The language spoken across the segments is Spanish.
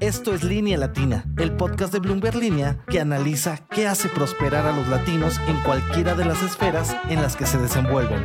Esto es Línea Latina, el podcast de Bloomberg Línea que analiza qué hace prosperar a los latinos en cualquiera de las esferas en las que se desenvuelven.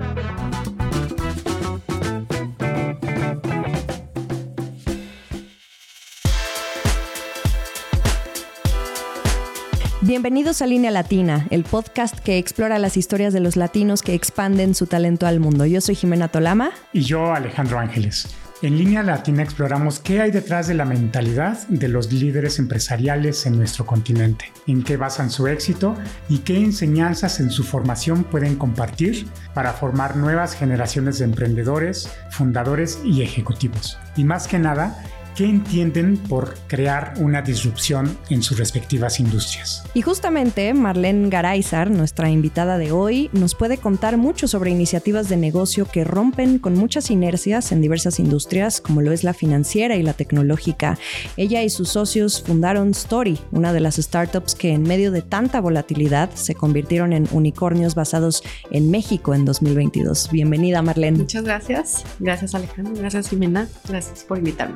Bienvenidos a Línea Latina, el podcast que explora las historias de los latinos que expanden su talento al mundo. Yo soy Jimena Tolama. Y yo, Alejandro Ángeles. En Línea Latina exploramos qué hay detrás de la mentalidad de los líderes empresariales en nuestro continente, en qué basan su éxito y qué enseñanzas en su formación pueden compartir para formar nuevas generaciones de emprendedores, fundadores y ejecutivos. Y más que nada, ¿Qué entienden por crear una disrupción en sus respectivas industrias? Y justamente Marlene Garaizar, nuestra invitada de hoy, nos puede contar mucho sobre iniciativas de negocio que rompen con muchas inercias en diversas industrias, como lo es la financiera y la tecnológica. Ella y sus socios fundaron Story, una de las startups que en medio de tanta volatilidad se convirtieron en unicornios basados en México en 2022. Bienvenida, Marlene. Muchas gracias. Gracias, Alejandro. Gracias, Jimena. Gracias por invitarme.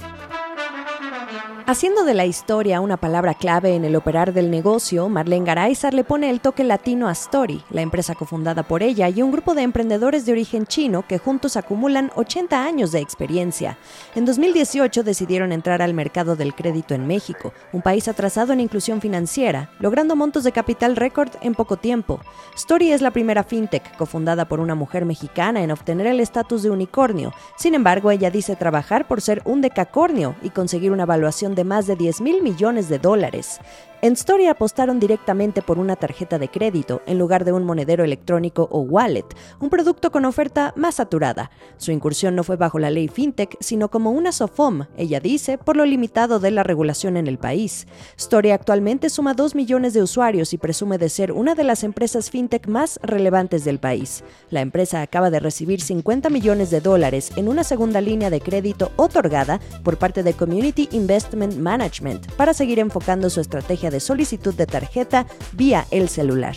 family. Haciendo de la historia una palabra clave en el operar del negocio, Marlene Garaizar le pone el toque latino a Story, la empresa cofundada por ella y un grupo de emprendedores de origen chino que juntos acumulan 80 años de experiencia. En 2018 decidieron entrar al mercado del crédito en México, un país atrasado en inclusión financiera, logrando montos de capital récord en poco tiempo. Story es la primera fintech cofundada por una mujer mexicana en obtener el estatus de unicornio. Sin embargo, ella dice trabajar por ser un decacornio y conseguir una evaluación de más de 10 mil millones de dólares. En Story apostaron directamente por una tarjeta de crédito en lugar de un monedero electrónico o wallet, un producto con oferta más saturada. Su incursión no fue bajo la ley FinTech, sino como una SOFOM, ella dice, por lo limitado de la regulación en el país. Story actualmente suma 2 millones de usuarios y presume de ser una de las empresas FinTech más relevantes del país. La empresa acaba de recibir 50 millones de dólares en una segunda línea de crédito otorgada por parte de Community Investment Management para seguir enfocando su estrategia de solicitud de tarjeta vía el celular.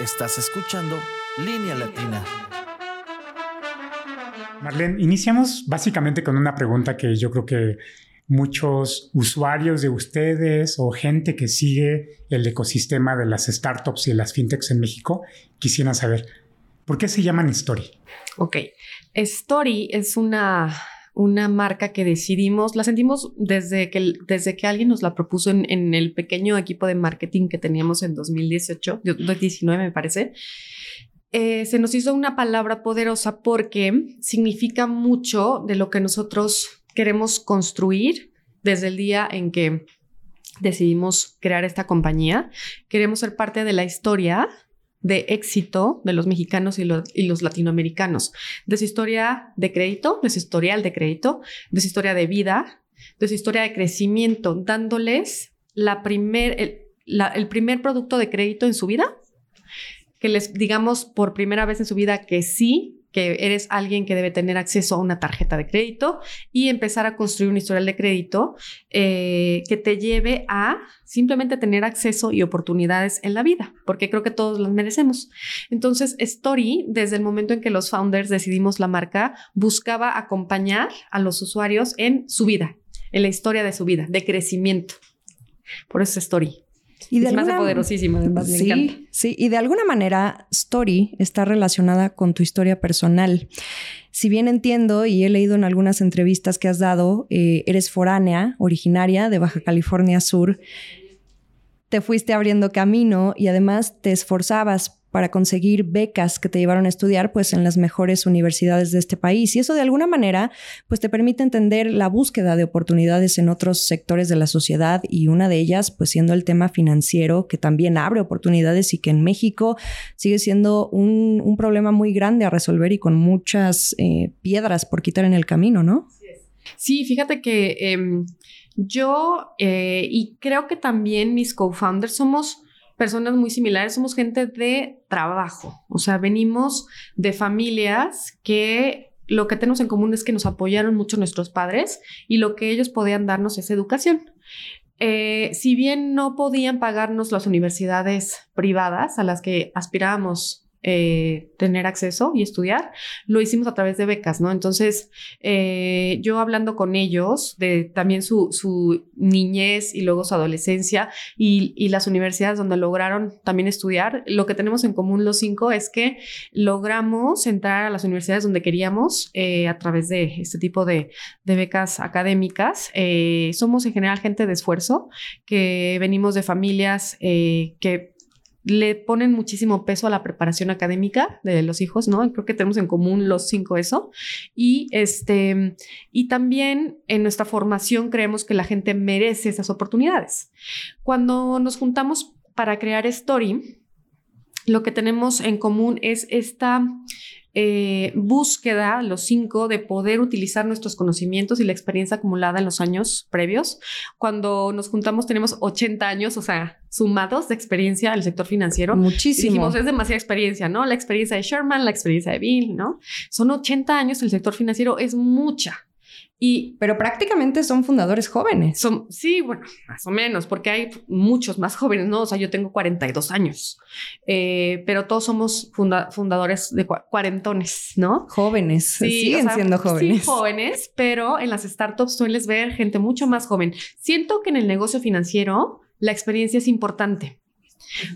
Estás escuchando Línea Latina. Marlene, iniciamos básicamente con una pregunta que yo creo que muchos usuarios de ustedes o gente que sigue el ecosistema de las startups y de las fintechs en México quisieran saber, ¿por qué se llaman Story? Ok, Story es una una marca que decidimos, la sentimos desde que, desde que alguien nos la propuso en, el pequeño equipo de marketing que teníamos en 2018, 2019 me parece. Eh, se nos hizo una palabra poderosa porque significa mucho de lo que nosotros queremos construir desde el día en que decidimos crear esta compañía. Queremos ser parte de la historia de éxito de los mexicanos y los, latinoamericanos, de su historia de crédito, de su historial de crédito, de su historia de vida, de su historia de crecimiento, dándoles la primer, el, el primer producto de crédito en su vida, que les digamos por primera vez en su vida que sí que eres alguien que debe tener acceso a una tarjeta de crédito y empezar a construir un historial de crédito eh, que te lleve a simplemente tener acceso y oportunidades en la vida, porque creo que todos las merecemos. Entonces, Story, desde el momento en que los founders decidimos la marca, buscaba acompañar a los usuarios en su vida, en la historia de su vida, de crecimiento. Por eso es Story. Y de es más poderosísimo, además, me sí, Sí, y de alguna manera, Story está relacionada con tu historia personal. Si bien entiendo y he leído en algunas entrevistas que has dado, eh, eres foránea, originaria de Baja California Sur, te fuiste abriendo camino y además te esforzabas para conseguir becas que te llevaron a estudiar pues en las mejores universidades de este país y eso de alguna manera pues te permite entender la búsqueda de oportunidades en otros sectores de la sociedad y una de ellas pues siendo el tema financiero que también abre oportunidades y que en México sigue siendo un, problema muy grande a resolver y con muchas eh, piedras por quitar en el camino, ¿no? Sí, fíjate que em, yo eh, y creo que también mis co-founders somos personas muy similares, somos gente de trabajo, o sea, venimos de familias que lo que tenemos en común es que nos apoyaron mucho nuestros padres y lo que ellos podían darnos es educación. Eh, si bien no podían pagarnos las universidades privadas a las que aspirábamos eh, tener acceso y estudiar, lo hicimos a través de becas, ¿no? Entonces, eh, yo hablando con ellos de también su, su niñez y luego su adolescencia y, y, las universidades donde lograron también estudiar, lo que tenemos en común los cinco es que logramos entrar a las universidades donde queríamos eh, a través de este tipo de, de becas académicas. Somos en general gente de esfuerzo, que venimos de familias que le ponen muchísimo peso a la preparación académica de los hijos, ¿no? Creo que tenemos en común los cinco eso. Y este, y también en nuestra formación creemos que la gente merece esas oportunidades. Cuando nos juntamos para crear Story, lo que tenemos en común es esta eh, búsqueda, los cinco, de poder utilizar nuestros conocimientos y la experiencia acumulada en los años previos. Cuando nos juntamos tenemos 80 años, o sea, sumados de experiencia al sector financiero. Muchísimo. dijimos, es demasiada experiencia, ¿no? La experiencia de Sherman, la experiencia de Bill, ¿no? Son 80 años, el sector financiero es mucha. Y, pero prácticamente son fundadores jóvenes. Son, sí, bueno, más o menos, porque hay muchos más jóvenes, ¿no? O sea, yo tengo 42 años, eh, pero todos somos funda fundadores de cuarentones, ¿no? Jóvenes, sí, siguen o sea, siendo jóvenes. Sí, jóvenes, pero en las startups sueles ver gente mucho más joven. Siento que en el negocio financiero la experiencia es importante,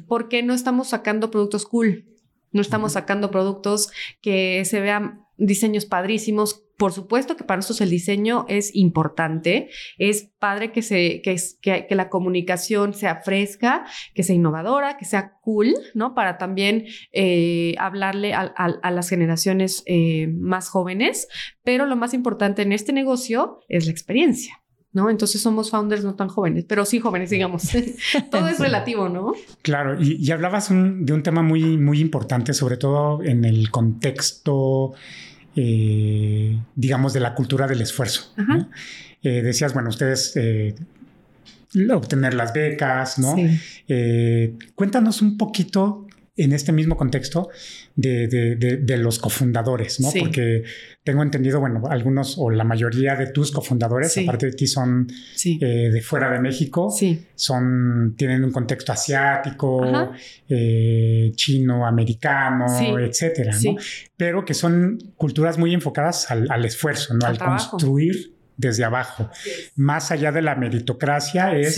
porque no estamos sacando productos cool, no estamos sacando productos que se vean diseños padrísimos. Por supuesto que para nosotros el diseño es importante. Es padre que, se, que, que, que la comunicación sea fresca, que sea innovadora, que sea cool, ¿no? Para también eh, hablarle a, a, las generaciones eh, más jóvenes. Pero lo más importante en este negocio es la experiencia. ¿No? Entonces somos founders no tan jóvenes, pero sí jóvenes, digamos. todo es relativo, ¿no? Claro, y, y hablabas un, de un tema muy, muy importante, sobre todo en el contexto, eh, digamos, de la cultura del esfuerzo. ¿no? Eh, decías, bueno, ustedes eh, obtener las becas, ¿no? Sí. cuéntanos un poquito en este mismo contexto de, de, de, de los cofundadores, ¿no? Sí. Porque tengo entendido, bueno, algunos o la mayoría de tus cofundadores, sí. aparte de ti, son sí. eh, de fuera de México, son, tienen un contexto asiático, eh, chino, americano, etcétera, ¿no? Pero que son culturas muy enfocadas al, al esfuerzo, ¿no? Al, al construir desde abajo. Más allá de la meritocracia es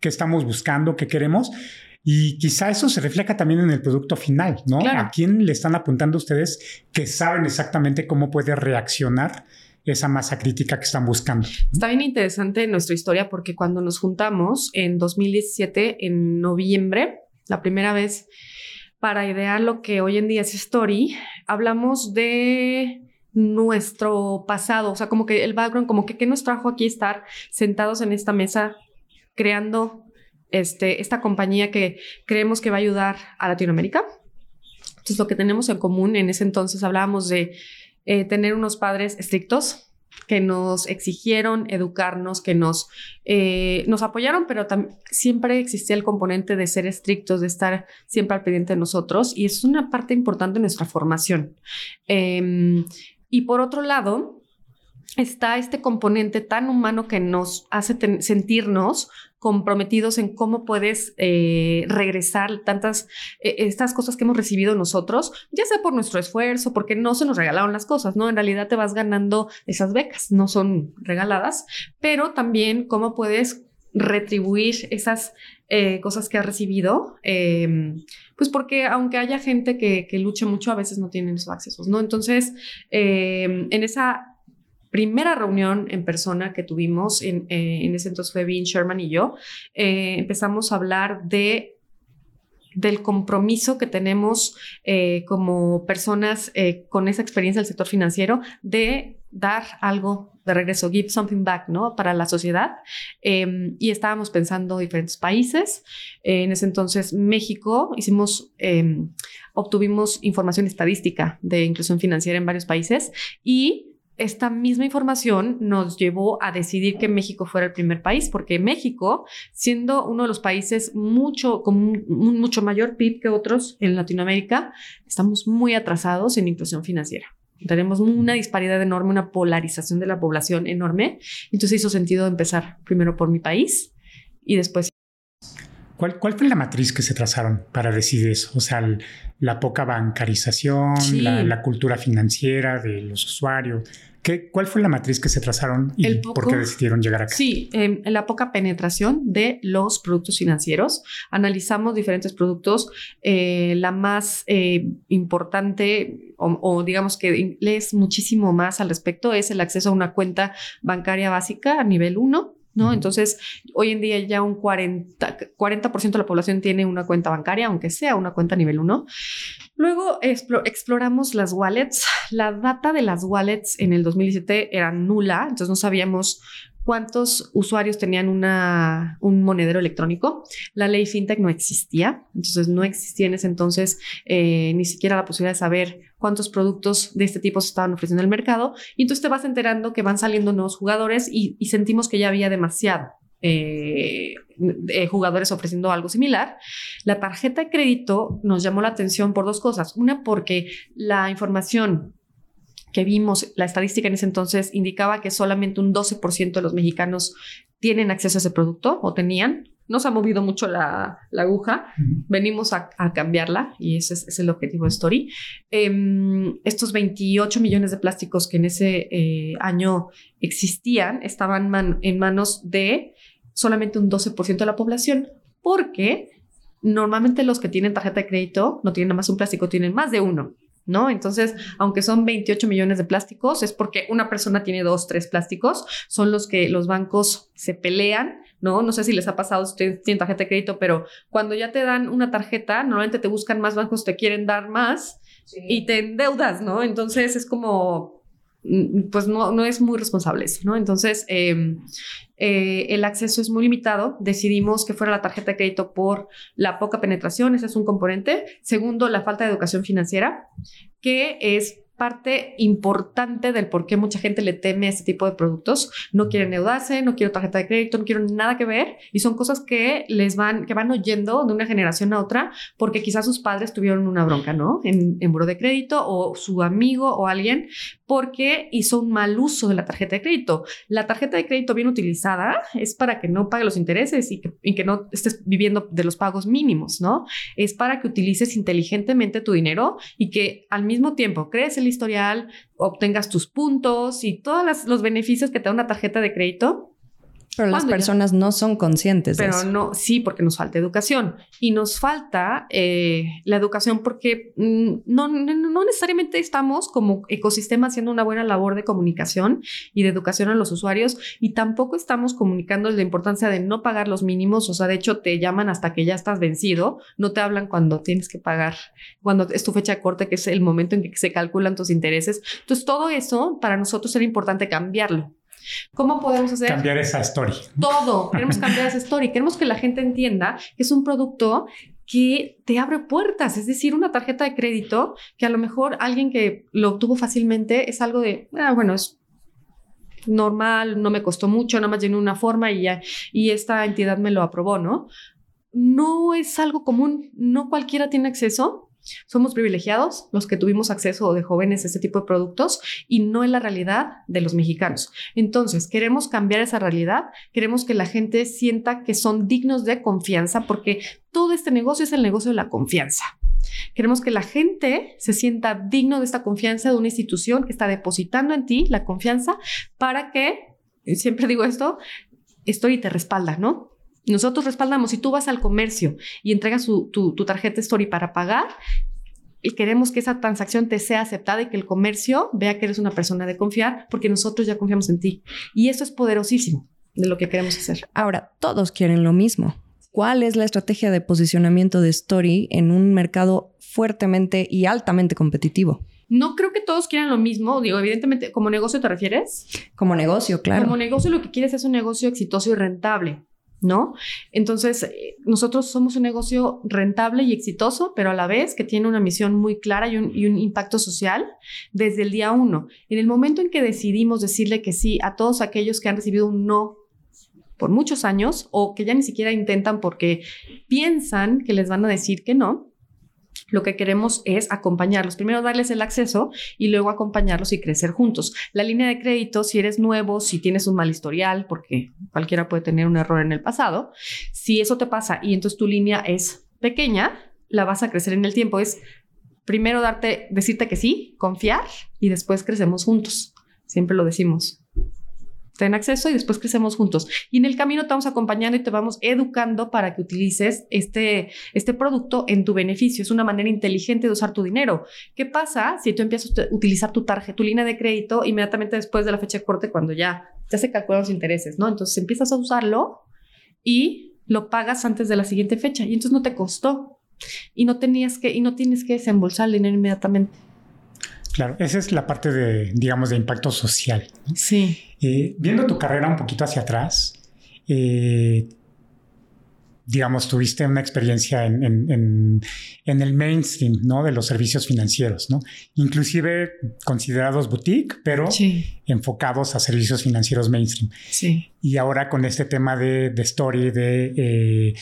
qué estamos buscando, qué queremos. Y quizá eso se refleja también en el producto final, ¿no? Claro. ¿A quién le están apuntando ustedes que saben exactamente cómo puede reaccionar esa masa crítica que están buscando? Está bien interesante nuestra historia porque cuando nos juntamos en 2017, en noviembre, la primera vez para idear lo que hoy en día es Story, hablamos de nuestro pasado, o sea, como que el background, como que qué nos trajo aquí estar sentados en esta mesa creando este, esta compañía que creemos que va a ayudar a Latinoamérica. Entonces, lo que tenemos en común en ese entonces hablábamos de eh, tener unos padres estrictos que nos exigieron educarnos, que nos, eh, nos apoyaron, pero siempre existía el componente de ser estrictos, de estar siempre al pendiente de nosotros, y es una parte importante de nuestra formación. Eh, y por otro lado, está este componente tan humano que nos hace sentirnos comprometidos en cómo puedes eh, regresar tantas, eh, estas cosas que hemos recibido nosotros, ya sea por nuestro esfuerzo, porque no se nos regalaron las cosas, ¿no? En realidad te vas ganando esas becas, no son regaladas, pero también cómo puedes retribuir esas eh, cosas que has recibido, eh, pues porque aunque haya gente que, luche mucho, a veces no tienen esos accesos, ¿no? Entonces, eh, en esa primera reunión en persona que tuvimos, en, eh, en ese entonces fue Bean Sherman y yo, eh, empezamos a hablar de del compromiso que tenemos eh, como personas con esa experiencia del sector financiero de dar algo de regreso, give something back, ¿no? Para la sociedad. Eh, y estábamos pensando diferentes países. en ese entonces, México, hicimos, em, obtuvimos información estadística de inclusión financiera en varios países y esta misma información nos llevó a decidir que México fuera el primer país, porque México, siendo uno de los países mucho, con un, mucho mayor PIB que otros en Latinoamérica, estamos muy atrasados en inclusión financiera. Tenemos una disparidad enorme, una polarización de la población enorme. Entonces hizo sentido empezar primero por mi país y después ¿Cuál, ¿Cuál, fue la matriz que se trazaron para decidir eso? O sea, la poca bancarización, la, cultura financiera de los usuarios. ¿Qué, ¿Cuál fue la matriz que se trazaron y por qué decidieron llegar acá? Sí, eh, la poca penetración de los productos financieros. Analizamos diferentes productos. Eh, la más eh, importante o, o, digamos que lees muchísimo más al respecto es el acceso a una cuenta bancaria básica a nivel 1 ¿no? Entonces, hoy en día ya un 40, 40% de la población tiene una cuenta bancaria, aunque sea una cuenta nivel 1. Luego exploramos las wallets. La data de las wallets en el 2017 era nula, entonces no sabíamos cuántos usuarios tenían una, un monedero electrónico. La ley FinTech no existía, entonces no existía en ese entonces eh, ni siquiera la posibilidad de saber cuántos productos de este tipo se estaban ofreciendo en el mercado. Y entonces te vas enterando que van saliendo nuevos jugadores y, sentimos que ya había demasiado. Eh, jugadores ofreciendo algo similar. La tarjeta de crédito nos llamó la atención por dos cosas. Una, porque la información que vimos, la estadística en ese entonces indicaba que solamente un 12% de los mexicanos tienen acceso a ese producto o tenían. Nos ha movido mucho la, aguja, venimos a, cambiarla y ese es, el objetivo de Story. Em, estos 28 millones de plásticos que en ese eh, año existían estaban en manos de solamente un 12% de la población, porque normalmente los que tienen tarjeta de crédito no tienen nada más un plástico, tienen más de uno. ¿no? Entonces, aunque son 28 millones de plásticos, es porque una persona tiene dos, tres plásticos, son los que los bancos se pelean, ¿no? No sé si les ha pasado, si ustedes tienen tarjeta de crédito, pero cuando ya te dan una tarjeta, normalmente te buscan más bancos, te quieren dar más y te endeudas, ¿no? Entonces es como, mm, pues no, no es muy responsable eso, ¿no? Entonces, em, eh, el acceso es muy limitado. Decidimos que fuera la tarjeta de crédito por la poca penetración, ese es un componente. Segundo, la falta de educación financiera, que es parte importante del por qué mucha gente le teme a este tipo de productos. No quiere endeudarse, no quiero tarjeta de crédito, no quiero nada que ver y son cosas que les van, que van oyendo de una generación a otra porque quizás sus padres tuvieron una bronca, ¿no? En, en buro de crédito o su amigo o alguien porque hizo un mal uso de la tarjeta de crédito. La tarjeta de crédito bien utilizada es para que no pague los intereses y que, y que no estés viviendo de los pagos mínimos, ¿no? Es para que utilices inteligentemente tu dinero y que al mismo tiempo crees el historial, obtengas tus puntos y todos los beneficios que te da una tarjeta de crédito pero las personas no son conscientes Pero de eso. no, sí, porque nos falta educación. Y nos falta eh, la educación porque mm, no, no, necesariamente estamos como ecosistema haciendo una buena labor de comunicación y de educación a los usuarios y tampoco estamos comunicando la importancia de no pagar los mínimos. O sea, de hecho, te llaman hasta que ya estás vencido. No te hablan cuando tienes que pagar, cuando es tu fecha de corte, que es el momento en que se calculan tus intereses. Entonces, todo eso para nosotros era importante cambiarlo. ¿Cómo podemos hacer? Cambiar esa story. Todo. Queremos cambiar esa story. Queremos que la gente entienda que es un producto que te abre puertas, es decir, una tarjeta de crédito que a lo mejor alguien que lo obtuvo fácilmente es algo de, ah, bueno, es normal, no me costó mucho, nada más llené una forma y ya, y esta entidad me lo aprobó, ¿no? No es algo común, no cualquiera tiene acceso somos privilegiados los que tuvimos acceso de jóvenes a este tipo de productos y no es la realidad de los mexicanos. Entonces, queremos cambiar esa realidad, queremos que la gente sienta que son dignos de confianza porque todo este negocio es el negocio de la confianza. Queremos que la gente se sienta digno de esta confianza de una institución que está depositando en ti la confianza para que, siempre digo esto, Story te respalda, ¿no? Nosotros respaldamos, si tú vas al comercio y entregas tu, tarjeta Story para pagar, y queremos que esa transacción te sea aceptada y que el comercio vea que eres una persona de confiar, porque nosotros ya confiamos en ti. Y eso es poderosísimo de lo que queremos hacer. Ahora, todos quieren lo mismo. ¿Cuál es la estrategia de posicionamiento de Story en un mercado fuertemente y altamente competitivo? No creo que todos quieran lo mismo. Digo, evidentemente, ¿como negocio te refieres? Como negocio, claro. Como negocio lo que quieres es un negocio exitoso y rentable. ¿No? Entonces, eh, nosotros somos un negocio rentable y exitoso, pero a la vez que tiene una misión muy clara y un, impacto social desde el día uno. En el momento en que decidimos decirle que sí a todos aquellos que han recibido un no por muchos años o que ya ni siquiera intentan porque piensan que les van a decir que no, lo que queremos es acompañarlos. Primero darles el acceso y luego acompañarlos y crecer juntos. La línea de crédito, si eres nuevo, si tienes un mal historial, porque cualquiera puede tener un error en el pasado, si eso te pasa y entonces tu línea es pequeña, la vas a crecer en el tiempo. Es primero darte, decirte que sí, confiar y después crecemos juntos. Siempre lo decimos ten acceso y después crecemos juntos. Y en el camino te vamos acompañando y te vamos educando para que utilices este, este producto en tu beneficio. Es una manera inteligente de usar tu dinero. ¿Qué pasa si tú empiezas a utilizar tu tarjeta, tu línea de crédito inmediatamente después de la fecha de corte cuando ya, ya se calculan los intereses, ¿no? Entonces empiezas a usarlo y lo pagas antes de la siguiente fecha y entonces no te costó y no tenías que y no tienes que desembolsar el dinero inmediatamente. Claro, esa es la parte de, digamos, de impacto social. Sí. Eh, viendo tu carrera un poquito hacia atrás, eh, digamos, tuviste una experiencia en, el mainstream, ¿no? De los servicios financieros, ¿no? Inclusive considerados boutique, pero enfocados a servicios financieros mainstream. Sí. Y ahora con este tema de, story, de... Eh,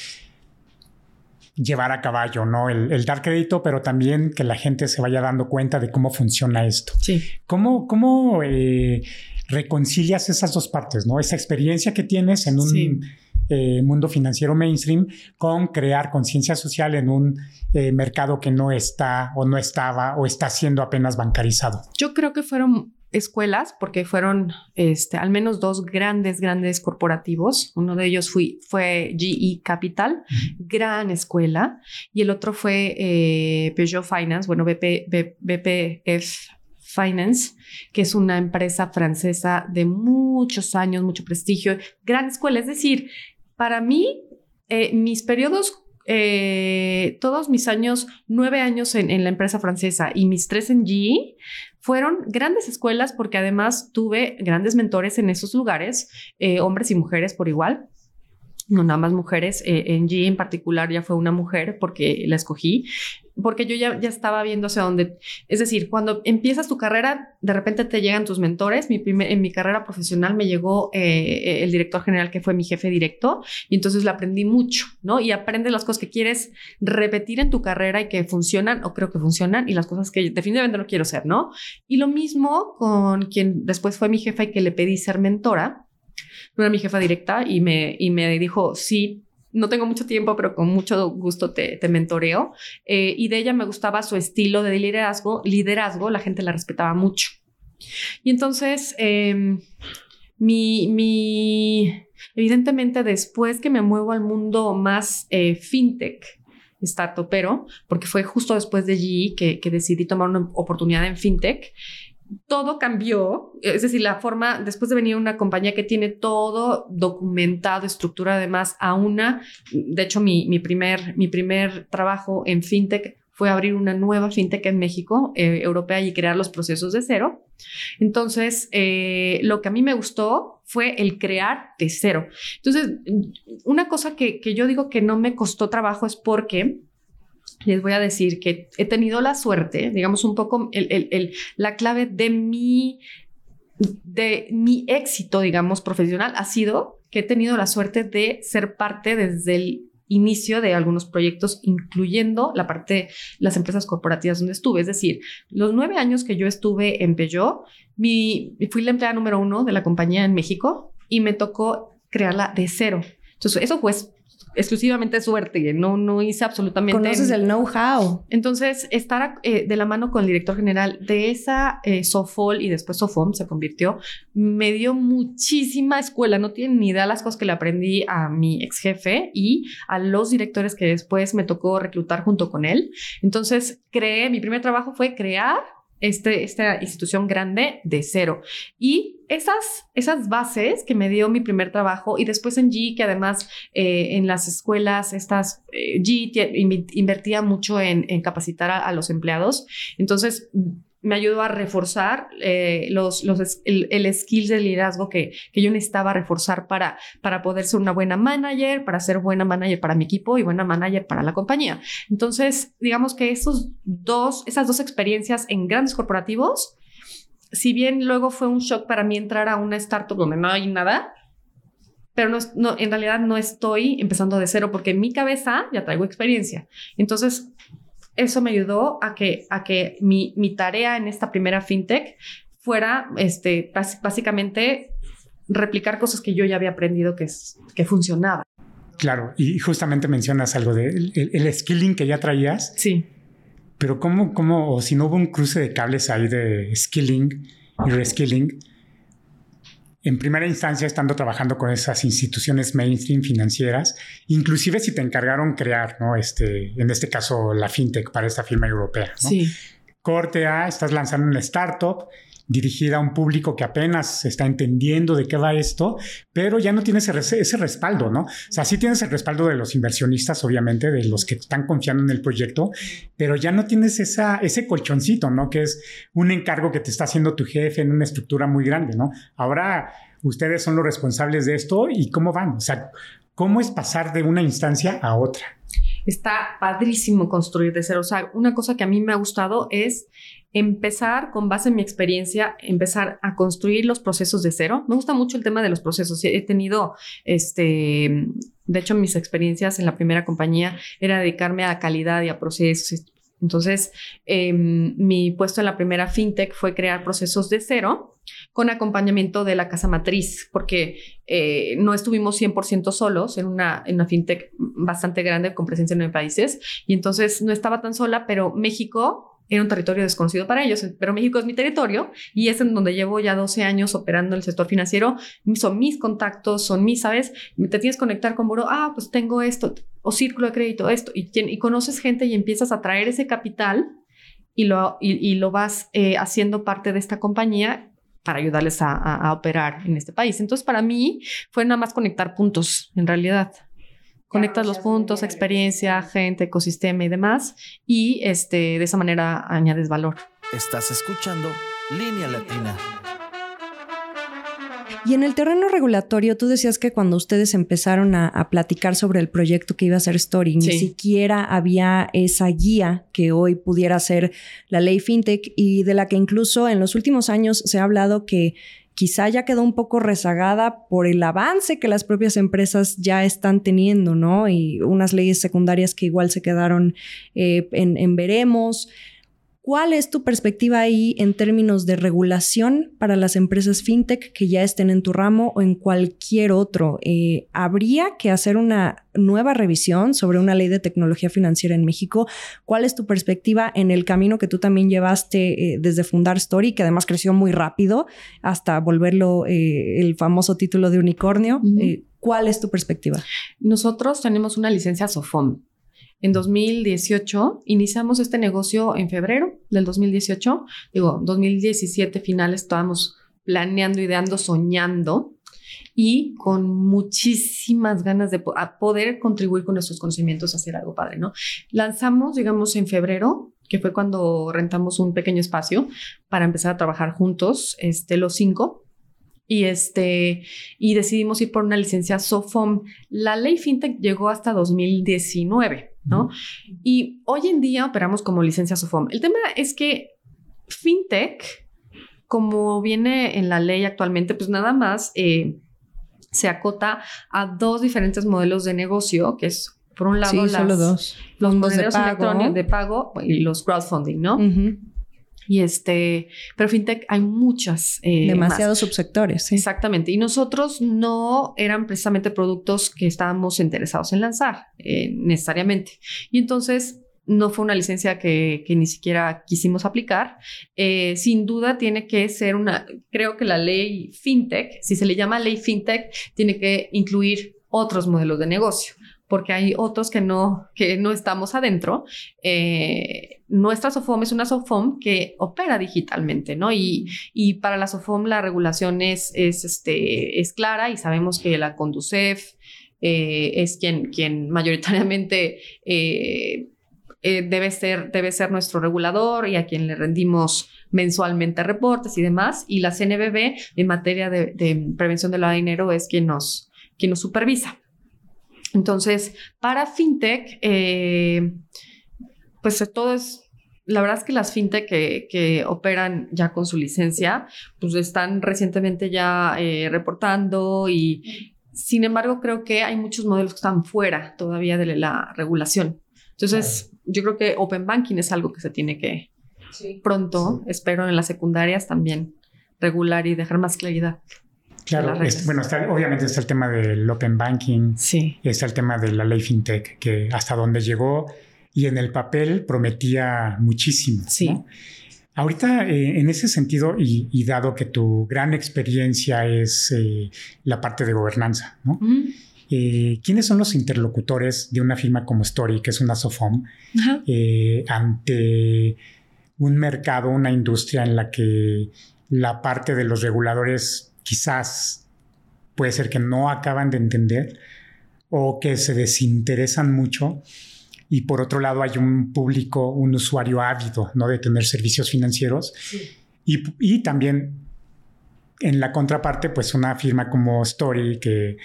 llevar a caballo, ¿no? El, dar crédito, pero también que la gente se vaya dando cuenta de cómo funciona esto. Sí. ¿Cómo, cómo eh, reconcilias esas dos partes, ¿no? Esa experiencia que tienes en un eh, mundo financiero mainstream con crear conciencia social en un eh, mercado que no está o no estaba o está siendo apenas bancarizado. Yo creo que fueron escuelas, porque fueron este, al menos dos grandes, grandes corporativos. Uno de ellos fue, fue GE Capital, gran escuela, y el otro fue eh, Peugeot Finance, bueno, BP, BPF Finance, que es una empresa francesa de muchos años, mucho prestigio, gran escuela. Es decir, para mí, eh, mis periodos eh, todos mis años, nueve años en, en, la empresa francesa y mis tres en GE, fueron grandes escuelas porque además tuve grandes mentores en esos lugares, eh, hombres y mujeres por igual no nada más mujeres, eh, en G en particular ya fue una mujer porque la escogí, porque yo ya, ya estaba viendo hacia dónde, es decir, cuando empiezas tu carrera, de repente te llegan tus mentores, mi primer, en mi carrera profesional me llegó eh, el director general que fue mi jefe directo y entonces le aprendí mucho, ¿no? Y aprendes las cosas que quieres repetir en tu carrera y que funcionan o creo que funcionan y las cosas que definitivamente no quiero ser, ¿no? Y lo mismo con quien después fue mi jefa y que le pedí ser mentora no era mi jefa directa y me, y me dijo, sí, no tengo mucho tiempo, pero con mucho gusto te, mentoreo. Eh, y de ella me gustaba su estilo de liderazgo. Liderazgo, la gente la respetaba mucho. Y entonces, em, mi, mi, evidentemente, después que me muevo al mundo más eh, fintech, startupero, porque fue justo después de GE que, que decidí tomar una oportunidad en fintech todo cambió, es decir, la forma, después de venir una compañía que tiene todo documentado, estructura además a una, de hecho mi, mi, primer, mi primer trabajo en fintech fue abrir una nueva fintech en México, eh, europea, y crear los procesos de cero. Entonces, eh, lo que a mí me gustó fue el crear de cero. Entonces, una cosa que, que yo digo que no me costó trabajo es porque les voy a decir que he tenido la suerte, digamos un poco la clave de mi, de mi éxito, digamos, profesional ha sido que he tenido la suerte de ser parte desde el inicio de algunos proyectos, incluyendo la parte, las empresas corporativas donde estuve. Es decir, los nueve años que yo estuve en Peugeot, mi, fui la empleada número uno de la compañía en México y me tocó crearla de cero. Entonces, eso fue exclusivamente suerte, no, no hice absolutamente... Conoces el know-how. Entonces, estar eh, de la mano con el director general de esa eh, Sofol y después Sofom se convirtió, me dio muchísima escuela, no tienen ni idea las cosas que le aprendí a mi ex jefe y a los directores que después me tocó reclutar junto con él. Entonces, creé, mi primer trabajo fue crear este, esta institución grande de cero. Y esas, esas bases que me dio mi primer trabajo y después en G, que además eh, en las escuelas, estas, eh, G invertía mucho en, capacitar a, los empleados. Entonces, me ayudó a reforzar eh, los, los, el, el skills de liderazgo que, que, yo necesitaba reforzar para, para poder ser una buena manager, para ser buena manager para mi equipo y buena manager para la compañía. Entonces, digamos que esos dos, esas dos experiencias en grandes corporativos, si bien luego fue un shock para mí entrar a una startup donde no hay nada, pero no, en realidad no estoy empezando de cero porque en mi cabeza ya traigo experiencia. Entonces, eso me ayudó a que, a que mi, mi tarea en esta primera fintech fuera este, básicamente replicar cosas que yo ya había aprendido que, que funcionaban. Claro, y justamente mencionas algo del de el, skilling que ya traías. Sí. Pero ¿cómo, cómo, o si no hubo un cruce de cables ahí de skilling y reskilling, en primera instancia estando trabajando con esas instituciones mainstream financieras, inclusive si te encargaron crear, ¿no? Este, en este caso, la fintech para esta firma europea, ¿no? Sí. Corte A, estás lanzando una startup dirigida a un público que apenas está entendiendo de qué va esto, pero ya no tienes ese, respaldo, ¿no? O sea, sí tienes el respaldo de los inversionistas, obviamente, de los que están confiando en el proyecto, pero ya no tienes esa, ese colchoncito, ¿no? Que es un encargo que te está haciendo tu jefe en una estructura muy grande, ¿no? Ahora ustedes son los responsables de esto y cómo van, o sea, ¿cómo es pasar de una instancia a otra? Está padrísimo construir de cero. O sea, una cosa que a mí me ha gustado es empezar con base en mi experiencia, empezar a construir los procesos de cero. Me gusta mucho el tema de los procesos. He tenido, este, de hecho, mis experiencias en la primera compañía era dedicarme a calidad y a procesos. Entonces, em, mi puesto en la primera fintech fue crear procesos de cero con acompañamiento de la casa matriz, porque eh, no estuvimos 100% solos en una, en una fintech bastante grande con presencia en nueve países. Y entonces no estaba tan sola, pero México era un territorio desconocido para ellos, pero México es mi territorio y es en donde llevo ya 12 años operando el sector financiero. Son mis contactos, son mis, ¿sabes? Te tienes que conectar con Buro, ah, pues tengo esto, o círculo de crédito, esto, y, y conoces gente y empiezas a traer ese capital y lo, y, lo vas eh, haciendo parte de esta compañía para ayudarles a, a operar en este país. Entonces, para mí fue nada más conectar puntos, en realidad. Conectas los puntos, experiencia, gente, ecosistema y demás, y este, de esa manera añades valor. Estás escuchando Línea Latina. Y en el terreno regulatorio, tú decías que cuando ustedes empezaron a, platicar sobre el proyecto que iba a ser Story, ni siquiera había esa guía que hoy pudiera ser la ley FinTech y de la que incluso en los últimos años se ha hablado que quizá ya quedó un poco rezagada por el avance que las propias empresas ya están teniendo, ¿no? Y unas leyes secundarias que igual se quedaron eh, en veremos. ¿Cuál es tu perspectiva ahí en términos de regulación para las empresas fintech que ya estén en tu ramo o en cualquier otro? Eh, ¿Habría que hacer una nueva revisión sobre una ley de tecnología financiera en México? ¿Cuál es tu perspectiva en el camino que tú también llevaste eh, desde fundar Story, que además creció muy rápido hasta volverlo eh, el famoso título de unicornio? ¿Cuál es tu perspectiva? Nosotros tenemos una licencia SOFOM en 2018. Iniciamos este negocio en febrero del 2018. Digo, 2017 final estábamos planeando, ideando, soñando y con muchísimas ganas de poder contribuir con nuestros conocimientos a hacer algo padre, ¿no? Lanzamos, digamos, en febrero, que fue cuando rentamos un pequeño espacio para empezar a trabajar juntos, este, los cinco. Y, este, y decidimos ir por una licencia SOFOM. La ley FinTech llegó hasta 2019. ¿No? Y hoy en día operamos como licencia SOFOM. El tema es que FinTech, como viene en la ley actualmente, pues nada más eh, se acota a dos diferentes modelos de negocio, que es por un lado dos. los modelos electrónicos de pago y los crowdfunding, ¿no? Y este, pero fintech hay muchas. Eh, Demasiados subsectores. Exactamente. Y nosotros no eran precisamente productos que estábamos interesados en lanzar eh, necesariamente. Y entonces no fue una licencia que, ni siquiera quisimos aplicar. Eh, sin duda tiene que ser una, creo que la ley fintech, si se le llama ley fintech, tiene que incluir otros modelos de negocio porque hay otros que no, que no estamos adentro. Eh, nuestra SOFOM es una SOFOM que opera digitalmente, ¿no? Y, y para la SOFOM la regulación es, es, este, es clara y sabemos que la Conducef eh, es quien, quien mayoritariamente... Eh, debe, ser, debe ser nuestro regulador y a quien le rendimos mensualmente reportes y demás. Y la CNBB en materia de, de prevención del lavado de dinero es quien nos, quien nos supervisa. Entonces, para fintech, eh, pues todo es, la verdad es que las fintech que, operan ya con su licencia, pues están recientemente ya eh, reportando y, sin embargo, creo que hay muchos modelos que están fuera todavía de la regulación. Entonces, yo creo que Open Banking es algo que se tiene que pronto, espero en las secundarias también regular y dejar más claridad. Claro, bueno, obviamente está el tema del Open Banking, sí. está el tema de la ley FinTech, que hasta donde llegó y en el papel prometía muchísimo. Sí. Ahorita, eh, en ese sentido, y, dado que tu gran experiencia es eh, la parte de gobernanza, ¿no? Eh, ¿quiénes son los interlocutores de una firma como Story, que es una SOFOM, ante un mercado, una industria en la que la parte de los reguladores quizás puede ser que no acaban de entender o que se desinteresan mucho? y por otro lado hay un público, un usuario ávido, ¿no? De tener servicios financieros. Y, y, también en la contraparte, pues una firma como Story que,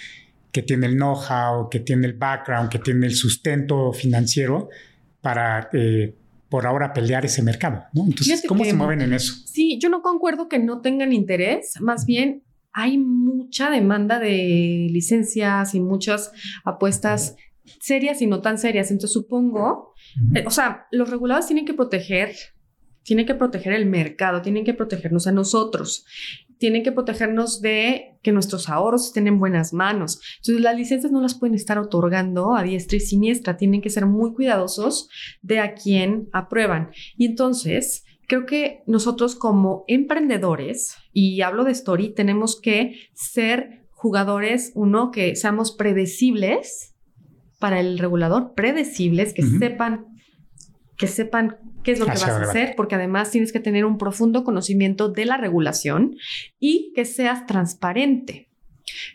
que tiene el know-how, que tiene el background, que tiene el sustento financiero para... Eh, por ahora pelear ese mercado, ¿no? Entonces, ¿cómo se mueven en eso? Sí, yo no concuerdo que no tengan interés, más bien hay mucha demanda de licencias y muchas apuestas serias y no tan serias. Entonces supongo, eh, o sea, los reguladores tienen que proteger, tienen que proteger el mercado, tienen que protegernos a nosotros, tienen que protegernos de que nuestros ahorros estén en buenas manos. Entonces las licencias no las pueden estar otorgando a diestra y siniestra, tienen que ser muy cuidadosos de a quién aprueban. Y entonces... Creo que nosotros como emprendedores, y hablo de Story, tenemos que ser jugadores, uno, que seamos predecibles, para el regulador predecibles, que sepan, que sepan qué es lo que vas a hacer, porque además tienes que tener un profundo conocimiento de la regulación y que seas transparente.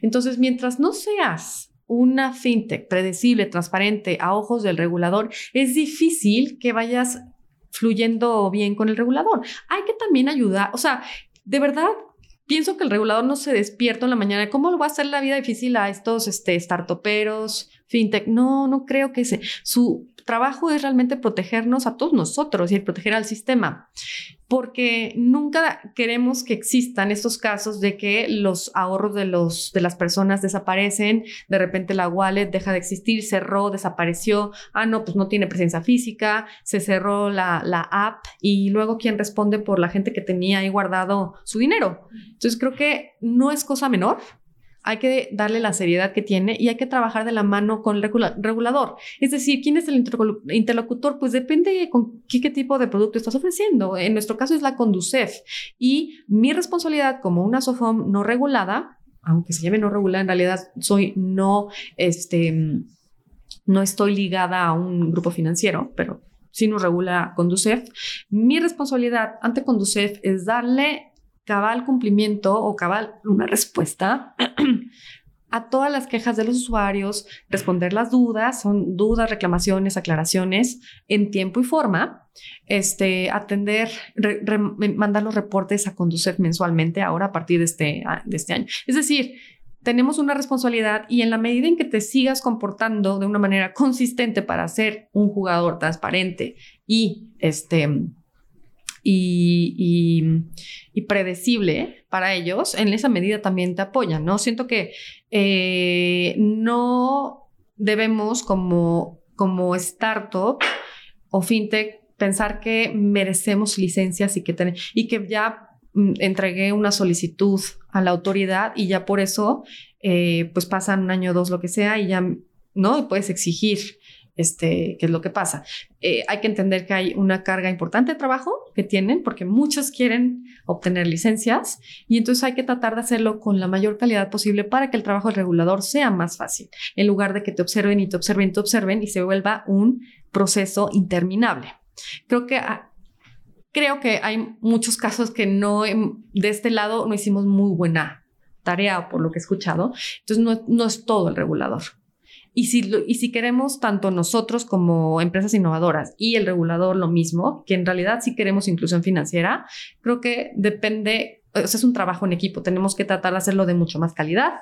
Entonces, mientras no seas una fintech predecible, transparente a ojos del regulador, es difícil que vayas fluyendo bien con el regulador. Hay que también ayudar, o sea, de verdad pienso que el regulador no se despierta en la mañana. ¿Cómo lo va a hacer la vida difícil a estos este, startuperos, fintech? No, no creo que se. Su trabajo es realmente protegernos a todos nosotros y proteger al sistema porque nunca queremos que existan estos casos de que los ahorros de, los, de las personas desaparecen, de repente la wallet deja de existir, cerró, desapareció, ah, no, pues no tiene presencia física, se cerró la, la app y luego quién responde por la gente que tenía ahí guardado su dinero. Entonces creo que no es cosa menor hay que darle la seriedad que tiene y hay que trabajar de la mano con el regulador. Es decir, ¿quién es el interlocutor? Pues depende con qué, tipo de producto estás ofreciendo. En nuestro caso es la Conducef y mi responsabilidad como una SOFOM no regulada, aunque se llame no regulada, en realidad soy no, este, no estoy ligada a un grupo financiero, pero sí nos regula Conducef. Mi responsabilidad ante Conducef es darle cabal cumplimiento o cabal una respuesta a todas las quejas de los usuarios, responder las dudas, son dudas, reclamaciones, aclaraciones en tiempo y forma, este, atender, mandar los reportes a conducir mensualmente ahora a partir de este, de este año. Es decir, tenemos una responsabilidad y en la medida en que te sigas comportando de una manera consistente para ser un jugador transparente y este y, predecible para ellos, en esa medida también te apoyan, ¿no? Siento que eh, no debemos como, como startup o fintech pensar que merecemos licencias y que, y que ya mm, entregué una solicitud a la autoridad y ya por eso eh, pues pasan un año o dos lo que sea y ya no puedes exigir este, qué es lo que pasa. Eh, hay que entender que hay una carga importante de trabajo que tienen porque muchos quieren obtener licencias y entonces hay que tratar de hacerlo con la mayor calidad posible para que el trabajo del regulador sea más fácil, en lugar de que te observen y te observen y te observen y se vuelva un proceso interminable. Creo que ah, creo que hay muchos casos que no de este lado no hicimos muy buena tarea por lo que he escuchado. Entonces no, no es todo el regulador. Y si, y si queremos tanto nosotros como empresas innovadoras y el regulador lo mismo, que en realidad si queremos inclusión financiera, creo que depende, o es un trabajo en equipo, tenemos que tratar de hacerlo de mucho más calidad,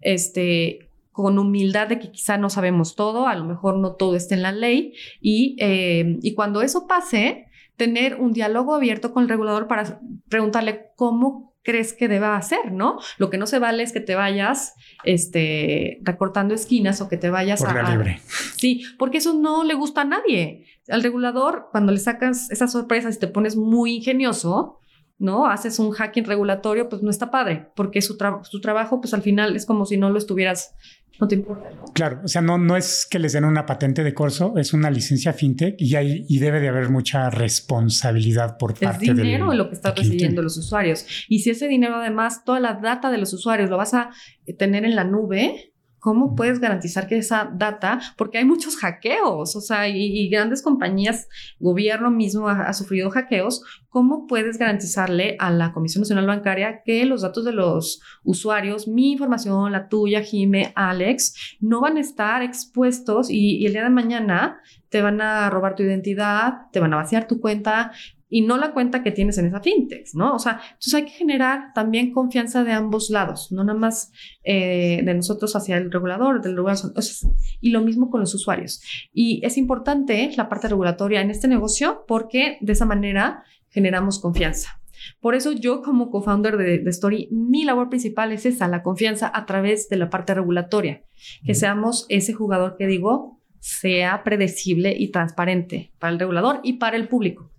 este, con humildad de que quizá no sabemos todo, a lo mejor no todo está en la ley y, eh, y cuando eso pase, tener un diálogo abierto con el regulador para preguntarle cómo crees que deba hacer, ¿no? Lo que no se vale es que te vayas este, recortando esquinas o que te vayas Por a... la libre. Sí, porque eso no le gusta a nadie. Al regulador, cuando le sacas esas sorpresas y te pones muy ingenioso, ¿no? Haces un hacking regulatorio, pues no está padre, porque su, tra- su trabajo, pues al final es como si no lo estuvieras, no te importa. Claro, o sea, no, no es que les den una patente de corso, es una licencia fintech y, hay, y debe de haber mucha responsabilidad por Es parte dinero del, lo que están recibiendo los usuarios. Y si ese dinero, además, toda la data de los usuarios lo vas a eh, tener en la nube, ¿cómo puedes garantizar que esa data, porque hay muchos hackeos, o sea, y, grandes compañías, gobierno mismo ha, sufrido hackeos, ¿cómo puedes garantizarle a la Comisión Nacional Bancaria que los datos de los usuarios, mi información, la tuya, Jime, Alex, no van a estar expuestos y el día de mañana te van a robar tu identidad, te van a vaciar tu cuenta y no la cuenta que tienes en esa fintech, ¿no? O sea, entonces hay que generar también confianza de ambos lados, no nada más eh, de nosotros hacia el regulador, del regulador, o sea, y lo mismo con los usuarios. Y es importante la parte regulatoria en este negocio porque de esa manera generamos confianza. Por eso yo como co-founder de, de Story, mi labor principal es esa, la confianza a través de la parte regulatoria, que seamos ese jugador que digo sea predecible y transparente para el regulador y para el público.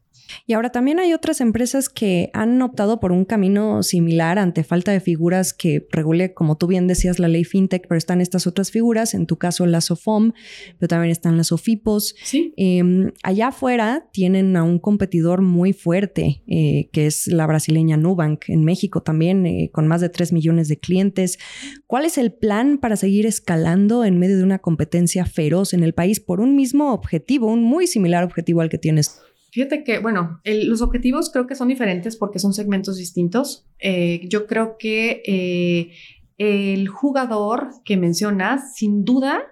Y ahora también hay otras empresas que han optado por un camino similar ante falta de figuras que regule, como tú bien decías, la ley FinTech, pero están estas otras figuras, en tu caso las SOFOM, pero también están las SOFIPOS. Sí. Eh, allá afuera tienen a un competidor muy fuerte, eh, que es la brasileña Nubank, en México también, eh, con más de 3 millones de clientes. ¿Cuál es el plan para seguir escalando en medio de una competencia feroz en el país por un mismo objetivo, un muy similar objetivo al que tienes? Fíjate que, bueno, los objetivos creo que son diferentes porque son segmentos distintos. Eh, yo creo que eh, el jugador que mencionas, sin duda,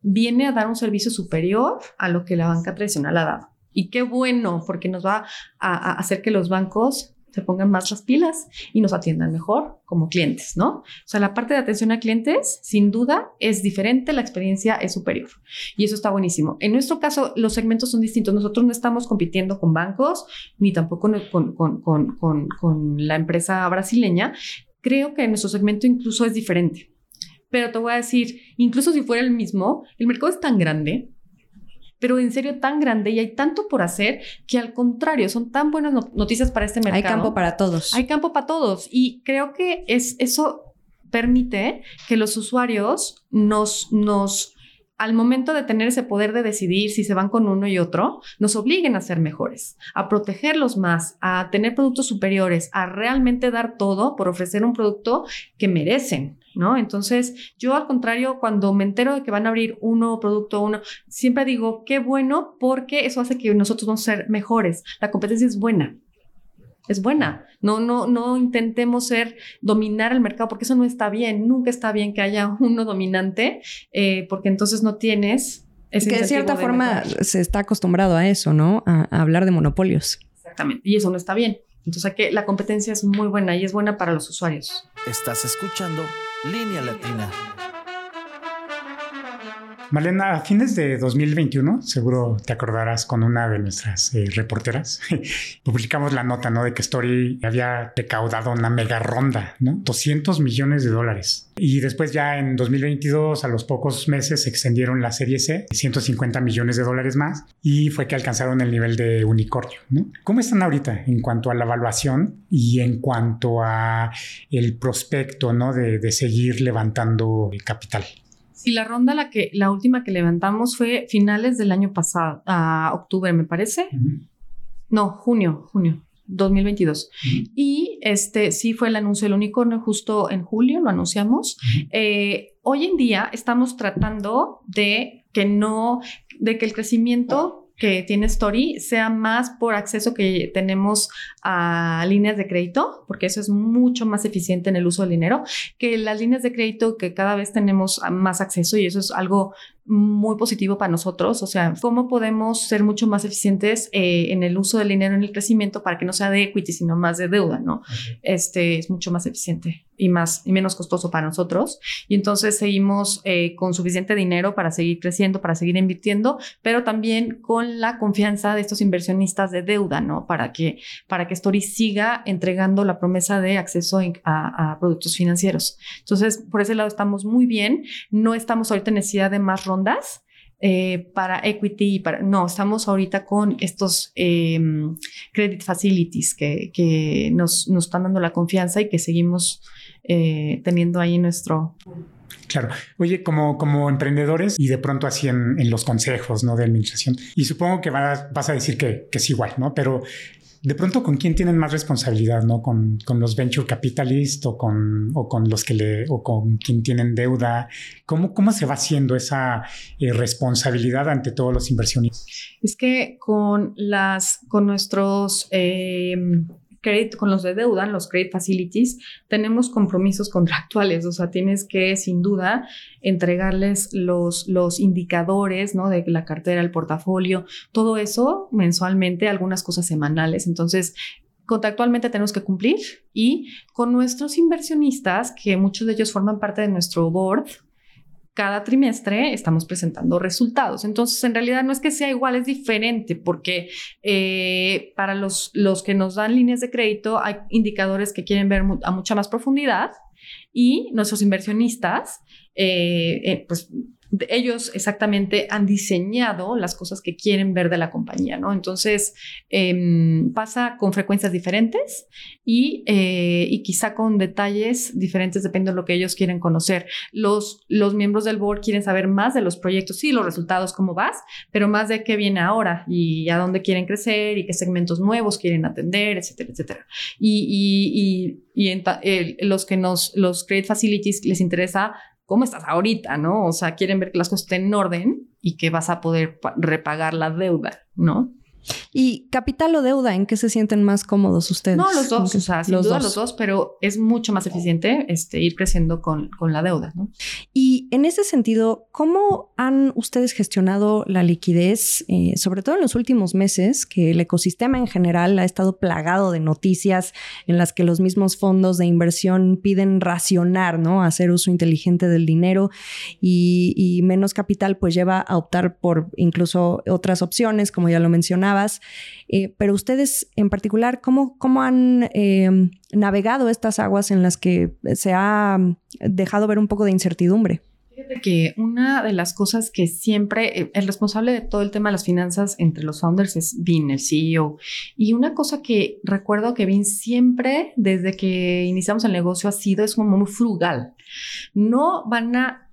viene a dar un servicio superior a lo que la banca tradicional ha dado. Y qué bueno, porque nos va a hacer que los bancos se pongan más las pilas y nos atiendan mejor como clientes, ¿no? O sea, la parte de atención a clientes, sin duda, es diferente, la experiencia es superior. Y eso está buenísimo. En nuestro caso, los segmentos son distintos. Nosotros no estamos compitiendo con bancos, ni tampoco con, con, con, con, la empresa brasileña. Creo que nuestro segmento incluso es diferente. Pero te voy a decir, incluso si fuera el mismo, el mercado es tan grande, pero en serio tan grande y hay tanto por hacer que al contrario, son tan buenas no- noticias para este mercado. Hay campo para todos. Hay campo para todos y creo que es, eso permite que los usuarios nos, nos, al momento de tener ese poder de decidir si se van con uno y otro, nos obliguen a ser mejores, a protegerlos más, a tener productos superiores, a realmente dar todo por ofrecer un producto que merecen. ¿No? Entonces, yo al contrario, cuando me entero de que van a abrir un nuevo producto, uno, siempre digo, qué bueno, porque eso hace que nosotros vamos a ser mejores. La competencia es buena es buena. No, no, no intentemos ser dominar el mercado porque eso no está bien. Nunca está bien que haya uno dominante eh, porque entonces no tienes ese que de cierta de forma mejorar. se está acostumbrado a eso, ¿no? A, a hablar de monopolios. Exactamente. Y eso no está bien. Entonces hay que la competencia es muy buena y es buena para los usuarios. Estás escuchando Línea Latina. Malena, a fines de 2021, seguro te acordarás con una de nuestras eh, reporteras, publicamos la nota, ¿no? De que Story había recaudado una mega ronda, ¿no? 200 millones de dólares. Y después ya en 2022, a los pocos meses, se extendieron la serie C, 150 millones de dólares más, y fue que alcanzaron el nivel de unicornio, ¿no? ¿Cómo están ahorita en cuanto a la evaluación y en cuanto a el prospecto, ¿no? De, de seguir levantando capital. Sí, la ronda, la que la última que levantamos fue finales del año pasado, a octubre, me parece. No, junio, junio. 2022. Ujú. Y este sí fue el anuncio del unicornio justo en julio, lo anunciamos. Eh, hoy en día estamos tratando de que no, de que el crecimiento que tiene Story sea más por acceso que tenemos a líneas de crédito, porque eso es mucho más eficiente en el uso del dinero, que las líneas de crédito que cada vez tenemos más acceso y eso es algo muy positivo para nosotros. O sea, cómo podemos ser mucho más eficientes eh, en el uso del dinero en el crecimiento para que no sea de equity, sino más de deuda, ¿no? Este es mucho más eficiente y más y menos costoso para nosotros. Y entonces seguimos eh, con suficiente dinero para seguir creciendo, para seguir invirtiendo, pero también con la confianza de estos inversionistas de deuda, ¿no? Para que, para que Story siga entregando la promesa de acceso a, a productos financieros. Entonces, por ese lado estamos muy bien. No estamos ahorita en necesidad de más rondas. Eh, para equity, para, no, estamos ahorita con estos em, credit facilities que, que nos, nos, están dando la confianza y que seguimos eh, teniendo ahí nuestro... Claro. Oye, como, como emprendedores y de pronto así en, en los consejos ¿no? de administración, y supongo que vas, vas a decir que, que, es igual, ¿no? Pero de pronto con quién tienen más responsabilidad, ¿no? Con, con los venture capitalists o con, o con los que le, o con quien tienen deuda. ¿Cómo, cómo se va haciendo esa eh, responsabilidad ante todos los inversionistas? Es que con las, con nuestros eh, con los de deuda, los credit facilities, tenemos compromisos contractuales, o sea, tienes que sin duda entregarles los, los indicadores, ¿no? De la cartera, el portafolio, todo eso mensualmente, algunas cosas semanales. Entonces, contractualmente tenemos que cumplir y con nuestros inversionistas, que muchos de ellos forman parte de nuestro board, cada trimestre estamos presentando resultados. Entonces, en realidad no es que sea igual, es diferente, porque eh, para los, los que nos dan líneas de crédito hay indicadores que quieren ver a mucha más profundidad y nuestros inversionistas, eh, eh, pues ellos exactamente han diseñado las cosas que quieren ver de la compañía, ¿no? Entonces, eh, pasa con frecuencias diferentes y, eh, y, quizá con detalles diferentes dependiendo de lo que ellos quieren conocer. Los, los miembros del board quieren saber más de los proyectos, sí, los resultados, cómo vas, pero más de qué viene ahora y a dónde quieren crecer y qué segmentos nuevos quieren atender, etcétera, etcétera. Y, y, y los que nos, los credit facilities les interesa cómo estás ahorita, ¿no? O sea, quieren ver que las cosas estén en orden y que vas a poder repagar la deuda, ¿no? ¿Y capital o deuda? ¿En qué se sienten más cómodos ustedes? No, los dos, o sea, sin los duda dos. los dos, pero es mucho más eficiente este, ir creciendo con, con la deuda. ¿no? Y en ese sentido, ¿cómo han ustedes gestionado la liquidez, eh, sobre todo en los últimos meses, que el ecosistema en general ha estado plagado de noticias en las que los mismos fondos de inversión piden racionar, ¿no? Hacer uso inteligente del dinero y, y menos capital, pues lleva a optar por incluso otras opciones, como ya lo Eh, pero ustedes en particular, ¿cómo, cómo han eh, navegado estas aguas en las que se ha dejado ver un poco de incertidumbre? Fíjate que una de las cosas que siempre, eh, el responsable de todo el tema de las finanzas entre los founders es Vin, el CEO. Y una cosa que recuerdo que Vin siempre, desde que iniciamos el negocio, ha sido, es como muy frugal. No van a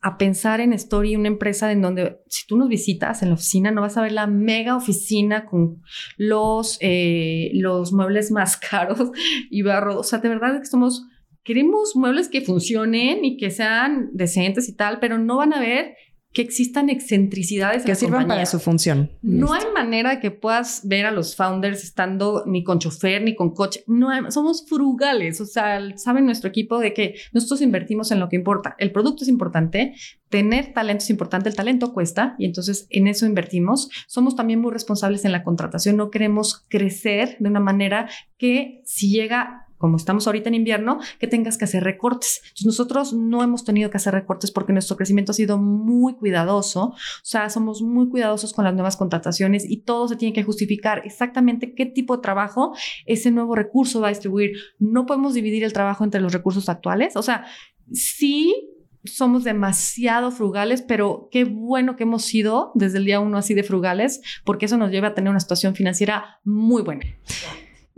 a pensar en Story, una empresa en donde si tú nos visitas en la oficina, no vas a ver la mega oficina con los, eh, los muebles más caros y barro. O sea, de verdad que somos, queremos muebles que funcionen y que sean decentes y tal, pero no van a ver que existan excentricidades que sirvan compañía. para su función. No hay manera que puedas ver a los founders estando ni con chofer ni con coche. No hay, somos frugales, o sea, saben nuestro equipo de que nosotros invertimos en lo que importa. El producto es importante, tener talento es importante, el talento cuesta y entonces en eso invertimos. Somos también muy responsables en la contratación, no queremos crecer de una manera que si llega como estamos ahorita en invierno, que tengas que hacer recortes. Nosotros no hemos tenido que hacer recortes porque nuestro crecimiento ha sido muy cuidadoso. O sea, somos muy cuidadosos con las nuevas contrataciones y todo se tiene que justificar exactamente qué tipo de trabajo ese nuevo recurso va a distribuir. No podemos dividir el trabajo entre los recursos actuales. O sea, sí somos demasiado frugales, pero qué bueno que hemos sido desde el día uno así de frugales, porque eso nos lleva a tener una situación financiera muy buena.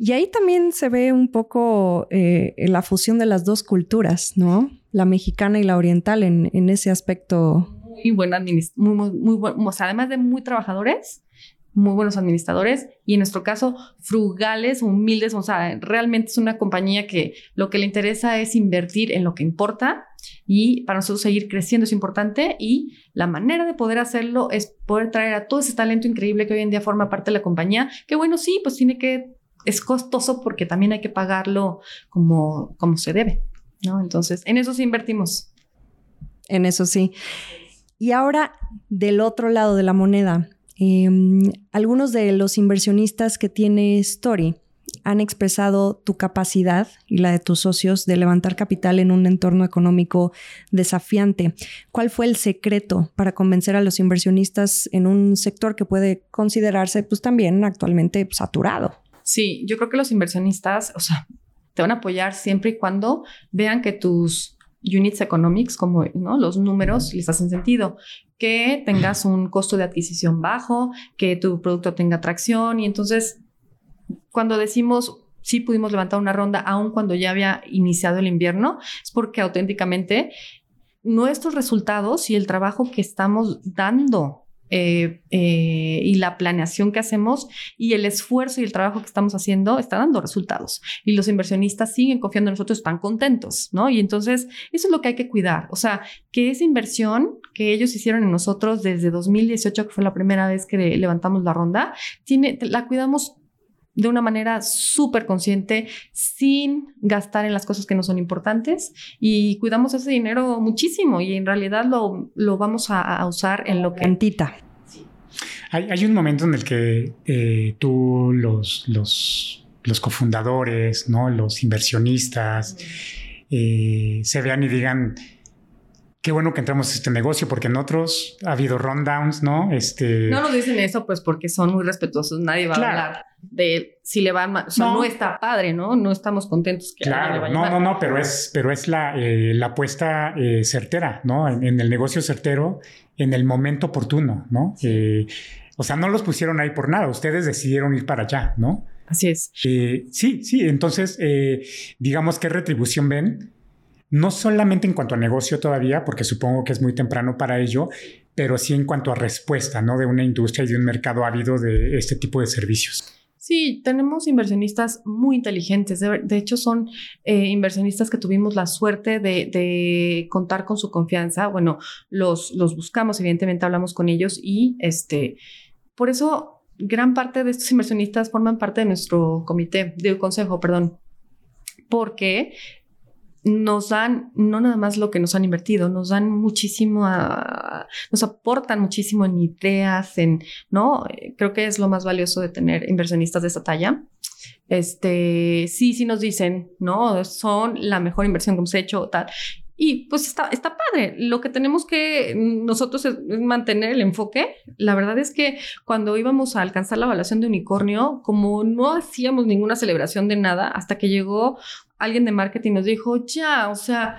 Y ahí también se ve un poco eh, la fusión de las dos culturas, ¿no? La mexicana y la oriental en, ese aspecto. Muy buena sea, además de muy trabajadores, muy buenos administradores y en nuestro caso frugales, humildes, o sea, realmente es una compañía que lo que le interesa es invertir en lo que importa y para nosotros seguir creciendo es importante y la manera de poder hacerlo es poder traer a todo ese talento increíble que hoy en día forma parte de la compañía, que bueno, sí, pues tiene que es costoso porque también hay que pagarlo como, como se debe, ¿no? Entonces, en eso sí invertimos. En eso sí. Y ahora, del otro lado de la moneda, em, algunos de los inversionistas que tiene Story han expresado tu capacidad y la de tus socios de levantar capital en un entorno económico desafiante. ¿Cuál fue el secreto para convencer a los inversionistas en un sector que puede considerarse pues también actualmente saturado? Sí, yo creo que los inversionistas, o sea, te van a apoyar siempre y cuando vean que tus units economics, como ¿no? los números, les hacen sentido. Que tengas un costo de adquisición bajo, que tu producto tenga atracción y entonces cuando decimos sí pudimos levantar una ronda aun cuando ya había iniciado el invierno, es porque auténticamente nuestros resultados y el trabajo que estamos dando eh, eh, y la planeación que hacemos y el esfuerzo y el trabajo que estamos haciendo está dando resultados. Y los inversionistas siguen confiando en nosotros, están contentos, ¿no? Y entonces eso es lo que hay que cuidar. O sea, que esa inversión que ellos hicieron en nosotros desde 2018, que fue la primera vez que levantamos la ronda, tiene, la cuidamos de una manera súper consciente, sin gastar en las cosas que no son importantes y cuidamos ese dinero muchísimo y en realidad lo, lo vamos a, usar en lo que... Cantita. Hay, hay, un momento en el que eh, tú, los, los, los, cofundadores, ¿no? los inversionistas, eh, se vean y digan, qué bueno que entramos a este negocio, porque en otros ha habido rundowns, ¿no? Este... No nos dicen eso, pues porque son muy respetuosos. Nadie va a hablar de si le va mal. O sea, no. está padre, ¿no? No estamos contentos que claro, no, no, no, pero es, pero es la, eh, la apuesta eh, certera, ¿no? En, el negocio certero, en el momento oportuno, ¿no? Eh, o sea, no los pusieron ahí por nada. Ustedes decidieron ir para allá, ¿no? Así es. sí, sí. Entonces, digamos, ¿qué retribución ven? No solamente en cuanto a negocio todavía, porque supongo que es muy temprano para ello, pero sí en cuanto a respuesta, ¿no? De una industria y de un mercado ávido de este tipo de servicios. Sí, tenemos inversionistas muy inteligentes. De, hecho, son eh, inversionistas que tuvimos la suerte de, contar con su confianza. Bueno, los, los buscamos, evidentemente hablamos con ellos y este, por eso gran parte de estos inversionistas forman parte de nuestro comité, de consejo, perdón, porque nos dan no nada más lo que nos han invertido, nos dan muchísimo, nos aportan muchísimo en ideas, en, ¿no? Creo que es lo más valioso de tener inversionistas de esta talla. Este, sí, sí nos dicen, ¿no? Son la mejor inversión que hemos hecho, tal. Y pues está, está padre. Lo que tenemos que nosotros es, mantener el enfoque. La verdad es que cuando íbamos a alcanzar la evaluación de unicornio, como no hacíamos ninguna celebración de nada, hasta que llegó alguien de marketing nos dijo, ya, o sea,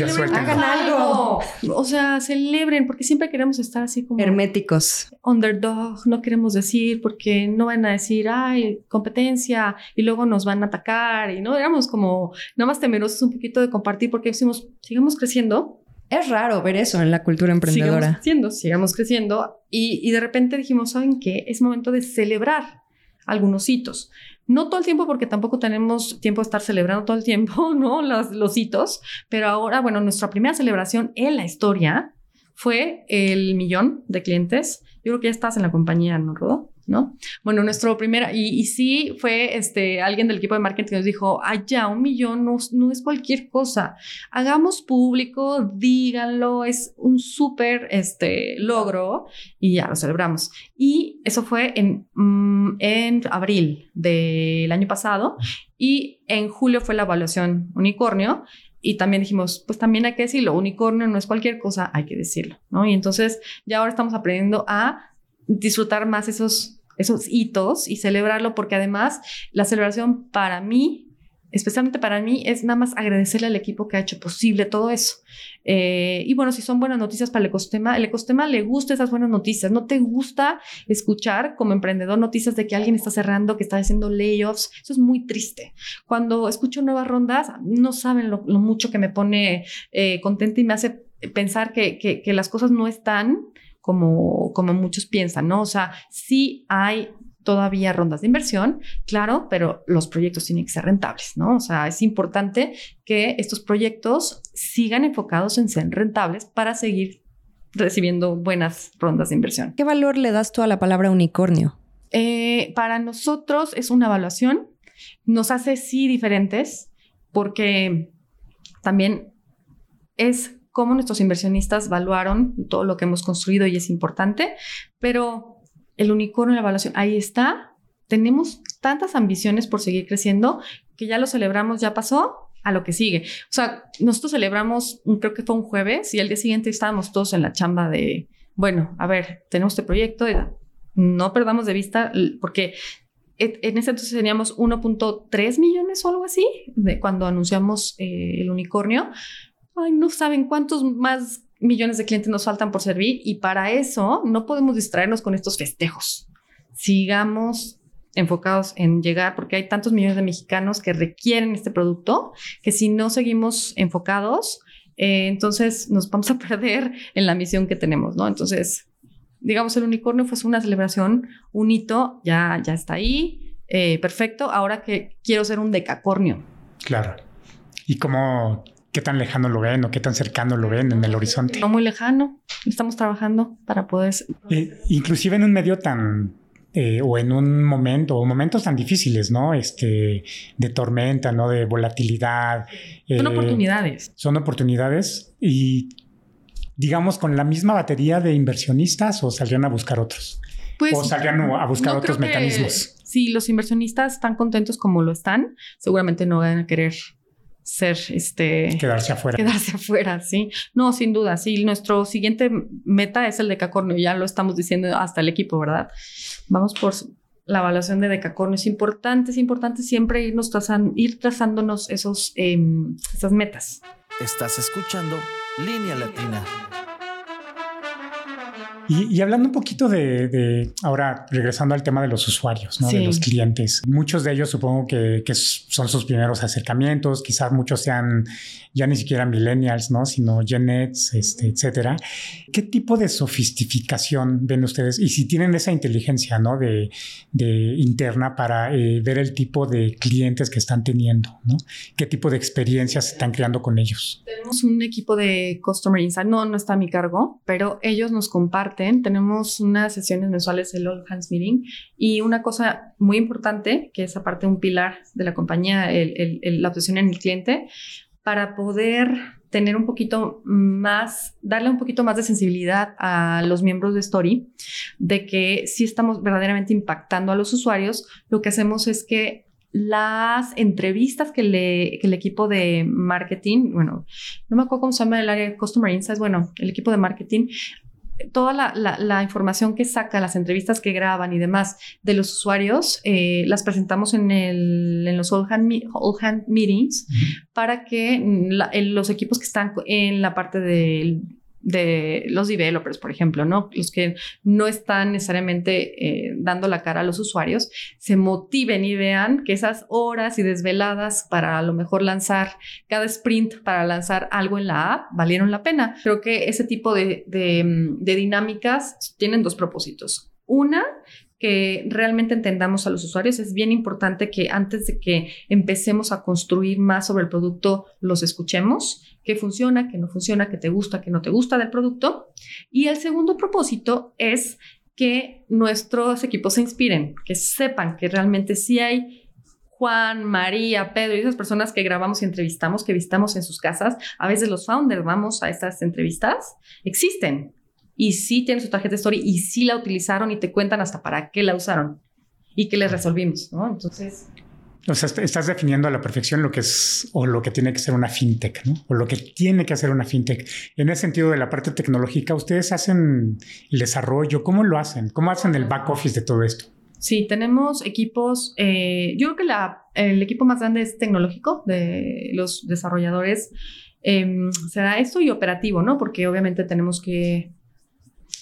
hagan algo. O sea, celebren, porque siempre queremos estar así como herméticos. Underdog, no queremos decir, porque no van a decir, ay, competencia, y luego nos van a atacar, y no éramos como nada más temerosos un poquito de compartir, porque decimos, sigamos creciendo. Es raro ver eso en la cultura emprendedora. Sigamos creciendo, sigamos creciendo. Y, y de repente dijimos, ¿saben qué? Es momento de celebrar algunos hitos. No todo el tiempo porque tampoco tenemos tiempo de estar celebrando todo el tiempo, ¿no? Los, los hitos, pero ahora, bueno, nuestra primera celebración en la historia fue el millón de clientes. Yo creo que ya estás en la compañía, ¿no, Rodo? ¿No? Bueno, nuestro primer, y, sí fue este, alguien del equipo de marketing que nos dijo, allá un millón no, no es cualquier cosa, hagamos público, díganlo, es un súper este, logro y ya lo celebramos. Y eso fue en, mm, en abril del año pasado y en julio fue la evaluación unicornio y también dijimos, pues también hay que decirlo, unicornio no es cualquier cosa, hay que decirlo, ¿no? Y entonces ya ahora estamos aprendiendo a disfrutar más esos, esos hitos y celebrarlo, porque además la celebración para mí, especialmente para mí, es nada más agradecerle al equipo que ha hecho posible todo eso. Eh, y bueno, si son buenas noticias para el ecosistema, el ecosistema le gusta esas buenas noticias. No te gusta escuchar como emprendedor noticias de que alguien está cerrando, que está haciendo layoffs. Eso es muy triste. Cuando escucho nuevas rondas, no saben lo, mucho que me pone eh, contenta y me hace pensar que, que, que las cosas no están como, como muchos piensan, ¿no? O sea, sí hay todavía rondas de inversión, claro, pero los proyectos tienen que ser rentables, ¿no? O sea, es importante que estos proyectos sigan enfocados en ser rentables para seguir recibiendo buenas rondas de inversión. ¿Qué valor le das tú a la palabra unicornio? Eh, para nosotros es una evaluación, nos hace sí diferentes porque también es cómo nuestros inversionistas valuaron todo lo que hemos construido y es importante, pero el unicornio, la evaluación, ahí está. Tenemos tantas ambiciones por seguir creciendo que ya lo celebramos, ya pasó a lo que sigue. O sea, nosotros celebramos, creo que fue un jueves y al día siguiente estábamos todos en la chamba de, bueno, a ver, tenemos este proyecto, no perdamos de vista porque en ese entonces teníamos 1.3 millones o algo así de cuando anunciamos eh, el unicornio. Ay, no saben cuántos más millones de clientes nos faltan por servir y para eso no podemos distraernos con estos festejos. Sigamos enfocados en llegar, porque hay tantos millones de mexicanos que requieren este producto, que si no seguimos enfocados, eh, entonces nos vamos a perder en la misión que tenemos, ¿no? Entonces, digamos, el unicornio fue una celebración, un hito, ya, ya está ahí, eh, perfecto, ahora que quiero ser un decacornio. Claro. ¿Y cómo, qué tan lejano lo ven o qué tan cercano lo ven en el horizonte? No muy lejano, estamos trabajando para poder... Eh, inclusive en un medio tan eh, o en un momento, o momentos tan difíciles, ¿no? Este, de tormenta, ¿no? De volatilidad. Son eh, oportunidades. Son oportunidades y, digamos, con la misma batería de inversionistas o saldrían a buscar otros. Pues, o saldrían a buscar otros mecanismos. Si los inversionistas están contentos como lo están, seguramente no van a querer ser este quedarse afuera. Quedarse afuera, sí. No, sin duda, sí, nuestro siguiente meta es el de Cacornio, ya lo estamos diciendo hasta el equipo, ¿verdad? Vamos por la evaluación de decacornio. Es importante, es importante siempre irnos trazando, ir trazándonos esos, em, esas metas. Estás escuchando Línea Latina. Y, hablando un poquito de, ahora regresando al tema de los usuarios, ¿no? de los clientes, muchos de ellos supongo que, que, son sus primeros acercamientos, quizás muchos sean ya ni siquiera millennials, ¿no? sino Gen este, etcétera. ¿Qué tipo de sofisticación ven ustedes? Y si tienen esa inteligencia ¿no? de, de interna para eh, ver el tipo de clientes que están teniendo, ¿no? ¿Qué tipo de experiencias están creando con ellos? Tenemos un equipo de Customer Insight, no, no está a mi cargo, pero ellos nos comparten tenemos unas sesiones mensuales, el All Hands Meeting, y una cosa muy importante, que es aparte un pilar de la compañía, la obsesión en el cliente, para poder tener un poquito más, darle un poquito más de sensibilidad a los miembros de Story, de que si estamos verdaderamente impactando a los usuarios, lo que hacemos es que las entrevistas que, le, que el equipo de marketing, bueno, no me acuerdo cómo se llama el área de Customer Insights, bueno, el equipo de marketing toda la, información que saca, las entrevistas que graban y demás de los usuarios, eh, las presentamos en, el, en los all hand, meetings para que los equipos que están en la parte del de los developers, por ejemplo, ¿no? Los que no están necesariamente eh, dando la cara a los usuarios, se motiven y vean que esas horas y desveladas para a lo mejor lanzar cada sprint, para lanzar algo en la app, valieron la pena. Creo que ese tipo de, de dinámicas tienen dos propósitos. Una, que realmente entendamos a los usuarios. Es bien importante que antes de que empecemos a construir más sobre el producto, los escuchemos, qué funciona, qué no funciona, qué te gusta, qué no te gusta del producto. Y el segundo propósito es que nuestros equipos se inspiren, que sepan que realmente sí hay Juan, María, Pedro y esas personas que grabamos y entrevistamos, que visitamos en sus casas, a veces los founders vamos a estas entrevistas, existen y sí tienen su tarjeta story y sí la utilizaron y te cuentan hasta para qué la usaron y qué les resolvimos, ¿no? Entonces... O sea, estás definiendo a la perfección lo que es o lo que tiene que ser una fintech, ¿no? O lo que tiene que hacer una fintech. En ese sentido de la parte tecnológica, ¿ustedes hacen el desarrollo? ¿Cómo lo hacen? ¿Cómo hacen el back office de todo esto? Sí, tenemos equipos, eh, yo creo que la, el equipo más grande es tecnológico de los desarrolladores. Em, será esto y operativo, ¿no? Porque obviamente tenemos que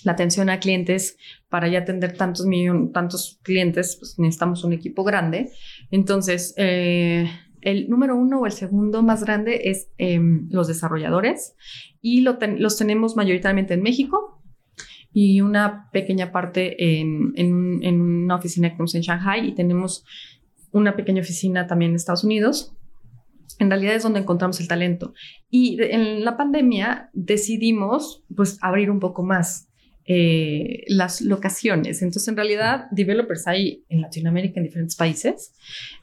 la atención a clientes, para ya atender tantos, tantos clientes, pues necesitamos un equipo grande. Entonces, eh, el número uno o el segundo más grande es em, los desarrolladores y los tenemos mayoritariamente en México y una pequeña parte en, una oficina que tenemos en Shanghai y tenemos una pequeña oficina también en Estados Unidos. En realidad es donde encontramos el talento. Y en la pandemia decidimos pues abrir un poco más eh, las locaciones. Entonces, en realidad, developers hay en Latinoamérica, en diferentes países.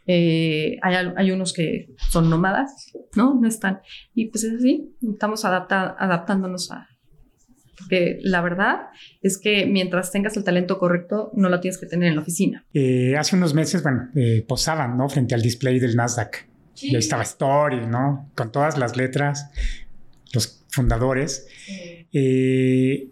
Eh, hay, hay, unos que son nómadas, ¿no? No están. Y pues es así, estamos adapta, adaptándonos a... Porque la verdad es que mientras tengas el talento correcto, no lo tienes que tener en la oficina. Eh, hace unos meses, bueno, posaban, ¿no? Frente al display del Nasdaq. Y ahí estaba Story, ¿no? Con todas las letras, los fundadores. Sí.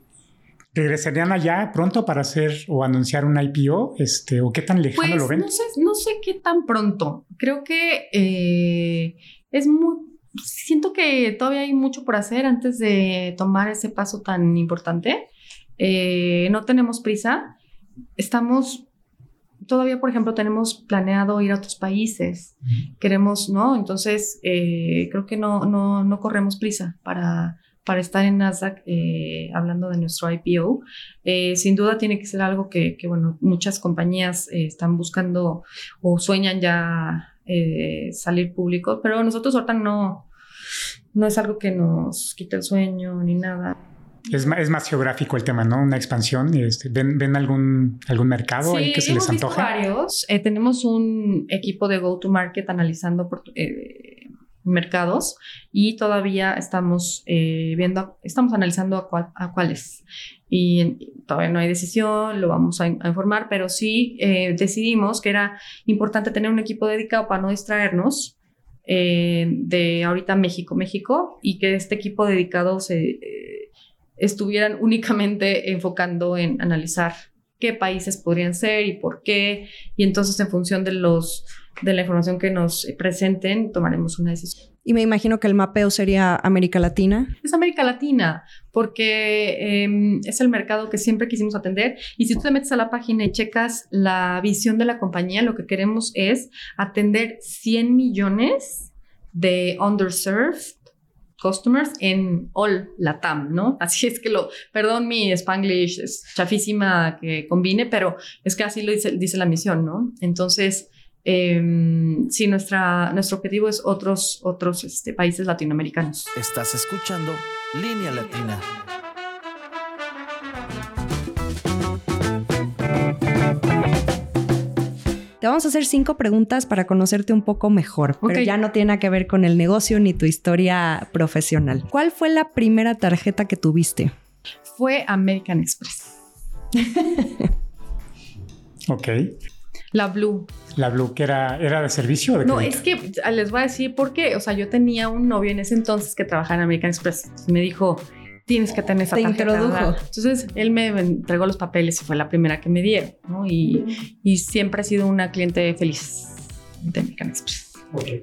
¿Regresarían allá pronto para hacer o anunciar un IPO? Este, ¿O qué tan lejano pues, lo ven? No sé, no sé qué tan pronto. Creo que eh, es muy... Siento que todavía hay mucho por hacer antes de tomar ese paso tan importante. Eh, no tenemos prisa. Estamos todavía, por ejemplo, tenemos planeado ir a otros países. Queremos, ¿no? Entonces, eh, creo que no, no, no corremos prisa para, para estar en Nasdaq eh, hablando de nuestro IPO. Eh, sin duda tiene que ser algo que, bueno, muchas compañías eh, están buscando o sueñan ya salir público, pero nosotros ahorita no, no es algo que nos quite el sueño ni nada. Es más, es más geográfico el tema, ¿no? Una expansión. Este, ¿ven, ¿Ven algún, algún mercado ahí que se les antoje? varios. tenemos un equipo de go-to-market analizando por, mercados y todavía estamos eh, viendo, estamos analizando a, a, cuáles. Y todavía no hay decisión, lo vamos a, informar, pero sí eh, decidimos que era importante tener un equipo dedicado para no distraernos eh, de ahorita México, México, y que este equipo dedicado se estuvieran únicamente enfocando en analizar qué países podrían ser y por qué, y entonces en función de los de la información que nos presenten, tomaremos una decisión. Y me imagino que el mapeo sería América Latina. Es América Latina, porque em, es el mercado que siempre quisimos atender. Y si tú te metes a la página y checas la visión de la compañía, lo que queremos es atender 100 millones de underserved customers en all Latam, ¿no? Así es que lo, perdón mi spanglish es chafísima que combine, pero es que así lo dice, dice la misión, ¿no? Entonces, eh, sí, nuestra, nuestro objetivo es otros, otros este, países latinoamericanos. Estás escuchando Línea Latina. Te vamos a hacer cinco preguntas para conocerte un poco mejor, pero ya no tiene que ver con el negocio ni tu historia profesional. ¿Cuál fue la primera tarjeta que tuviste? Fue American Express. ok. La Blue. La Blue, que era, era de servicio. no, es que les voy a decir por qué. O sea, yo tenía un novio en ese entonces que trabajaba en American Express. Me dijo, tienes que tener esa Te introdujo. Entonces, él me entregó los papeles y fue la primera que me dieron, ¿no? Y, y siempre ha sido una cliente feliz de American Express. Okay.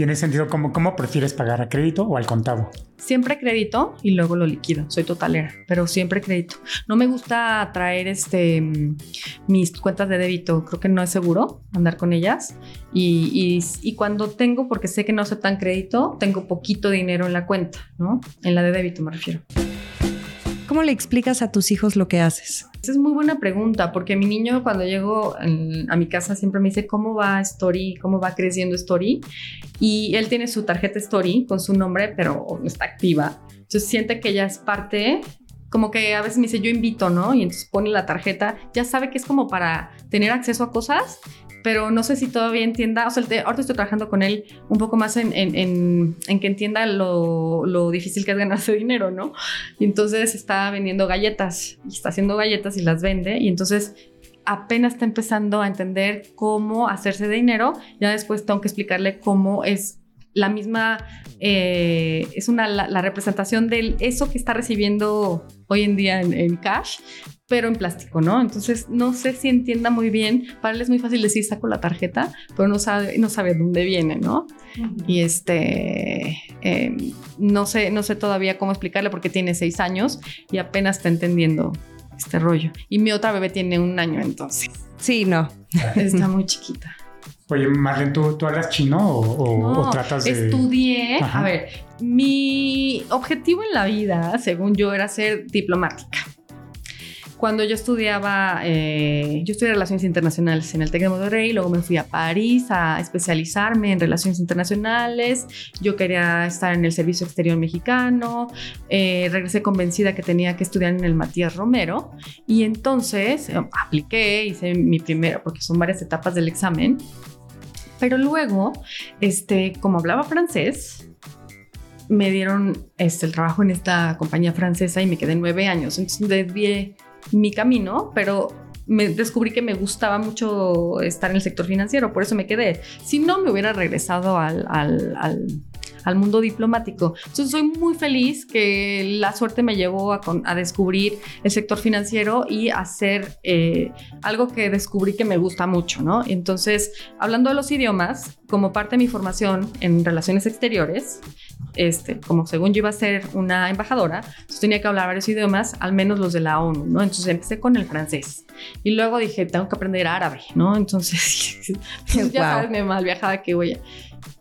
Y en ese sentido, ¿cómo, ¿cómo prefieres pagar a crédito o al contado? Siempre crédito y luego lo liquido. Soy totalera, pero siempre crédito. No me gusta traer este, mis cuentas de débito. Creo que no es seguro andar con ellas. Y, y, cuando tengo, porque sé que no tan crédito, tengo poquito dinero en la cuenta, ¿no? En la de débito me refiero. ¿Cómo le explicas a tus hijos lo que haces? Esa es muy buena pregunta, porque mi niño cuando llego a mi casa siempre me dice cómo va Story, cómo va creciendo Story. Y él tiene su tarjeta Story con su nombre, pero no está activa. Entonces siente que ella es parte como que a veces me dice yo invito, ¿no? Y entonces pone la tarjeta, ya sabe que es como para tener acceso a cosas pero no sé si todavía entienda, o sea, ahorita estoy trabajando con él un poco más en, en, en, que entienda lo, lo, difícil que es ganarse dinero, ¿no? Y entonces está vendiendo galletas, está haciendo galletas y las vende, y entonces apenas está empezando a entender cómo hacerse dinero, ya después tengo que explicarle cómo es la misma, eh, es una, la, representación de eso que está recibiendo hoy en día en, cash, pero en plástico, ¿no? Entonces, no sé si entienda muy bien. Para él es muy fácil decir, saco la tarjeta, pero no sabe, no sabe dónde viene, ¿no? Y este, em, no, sé, no sé todavía cómo explicarle porque tiene seis años y apenas está entendiendo este rollo. Y mi otra bebé tiene un año entonces. Sí, no. Está muy chiquita. Oye, Marlene, ¿tú, ¿tú hablas chino o, tratas de...? Estudié, a ver, mi objetivo en la vida, según yo, era ser diplomática. Cuando yo estudiaba, eh, yo estudié Relaciones Internacionales en el TEC de Monterrey, luego me fui a París a especializarme en Relaciones Internacionales, yo quería estar en el Servicio Exterior Mexicano, eh, regresé convencida que tenía que estudiar en el Matías Romero. Y entonces eh, apliqué, hice mi primera, porque son varias etapas del examen, pero luego, este, como hablaba francés, me dieron este, el trabajo en esta compañía francesa y me quedé nueve años. Entonces desvié mi camino, pero me descubrí que me gustaba mucho estar en el sector financiero, por eso me quedé. Si no, me hubiera regresado al, mundo diplomático. Entonces soy muy feliz que la suerte me llevó a, a descubrir el sector financiero y hacer eh, algo que descubrí que me gusta mucho, ¿no? Entonces, hablando de los idiomas, como parte de mi formación en relaciones exteriores, este, como según yo iba a ser una embajadora, tenía que hablar varios idiomas, al menos los de la ONU, ¿no? Entonces empecé con el francés y luego dije, tengo que aprender árabe, ¿no? Entonces, ya sabes, me mal viajada que voy a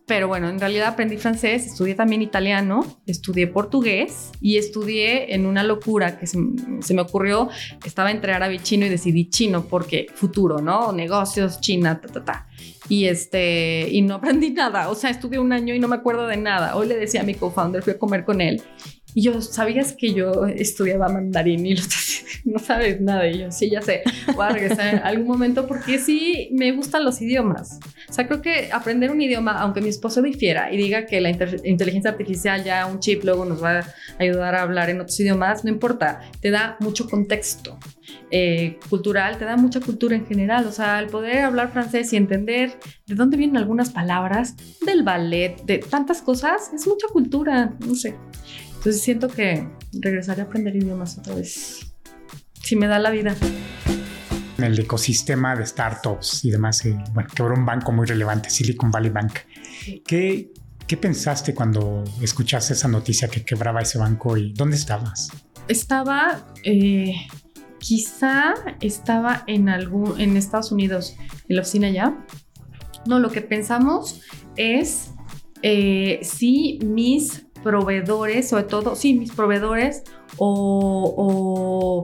pero bueno, en realidad aprendí francés, estudié también italiano, estudié portugués y estudié en una locura que se, me ocurrió. Estaba entre árabe y chino y decidí chino porque futuro, ¿no? Negocios, China, ta, ta, ta. Y este, y no aprendí nada. O sea, estudié un año y no me acuerdo de nada. Hoy le decía a mi co-founder, fui a comer con él y yo, ¿sabías que yo estudiaba mandarín y no sabes nada? Y yo, sí, ya sé, voy a regresar en algún momento porque sí me gustan los idiomas. O sea, creo que aprender un idioma, aunque mi esposo difiera y diga que la inteligencia artificial ya un chip luego nos va a ayudar a hablar en otros idiomas, no importa, te da mucho contexto eh, cultural, te da mucha cultura en general. O sea, el poder hablar francés y entender de dónde vienen algunas palabras, del ballet, de tantas cosas, es mucha cultura, no sé. Entonces siento que regresaré a aprender idiomas otra vez. Si me da la vida. En el ecosistema de startups y demás, eh, bueno, quebró un banco muy relevante, Silicon Valley Bank. ¿Qué, ¿Qué pensaste cuando escuchaste esa noticia que quebraba ese banco y dónde estabas? Estaba, eh, quizá estaba en algún, en Estados Unidos, en la oficina ya. No, lo que pensamos es eh, si mis proveedores, sobre todo, sí, mis proveedores o,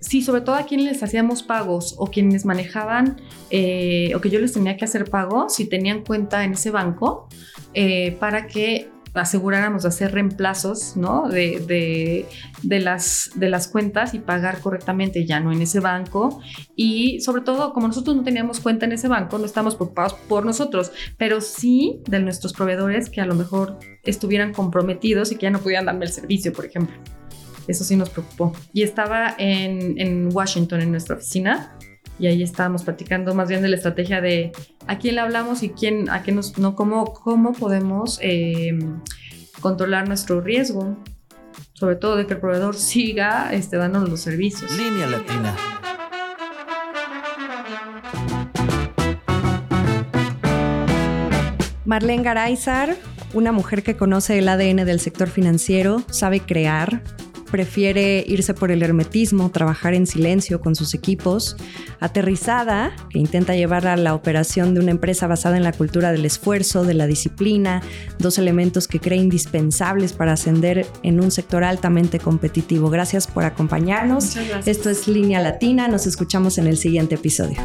sí, sobre todo a quienes les hacíamos pagos o quienes manejaban eh, o que yo les tenía que hacer pago, si tenían cuenta en ese banco, eh, para que aseguráramos de hacer reemplazos ¿no? de, de, las, de las cuentas y pagar correctamente ya no en ese banco. Y sobre todo, como nosotros no teníamos cuenta en ese banco, no estamos preocupados por nosotros, pero sí de nuestros proveedores que a lo mejor estuvieran comprometidos y que ya no pudieran darme el servicio, por ejemplo. Eso sí nos preocupó. Y estaba en, en Washington, en nuestra oficina, y ahí estábamos platicando más bien de la estrategia de a quién le hablamos y quién, a qué nos, no, cómo, cómo podemos em, controlar nuestro riesgo, sobre todo de que el proveedor siga este, dándonos los servicios. Línea Latina. Marlene Garaizar, una mujer que conoce el ADN del sector financiero, sabe crear, prefiere irse por el hermetismo, trabajar en silencio con sus equipos, aterrizada, que intenta llevar a la operación de una empresa basada en la cultura del esfuerzo, de la disciplina, dos elementos que cree indispensables para ascender en un sector altamente competitivo. Gracias por acompañarnos. Esto es Línea Latina, nos escuchamos en el siguiente episodio.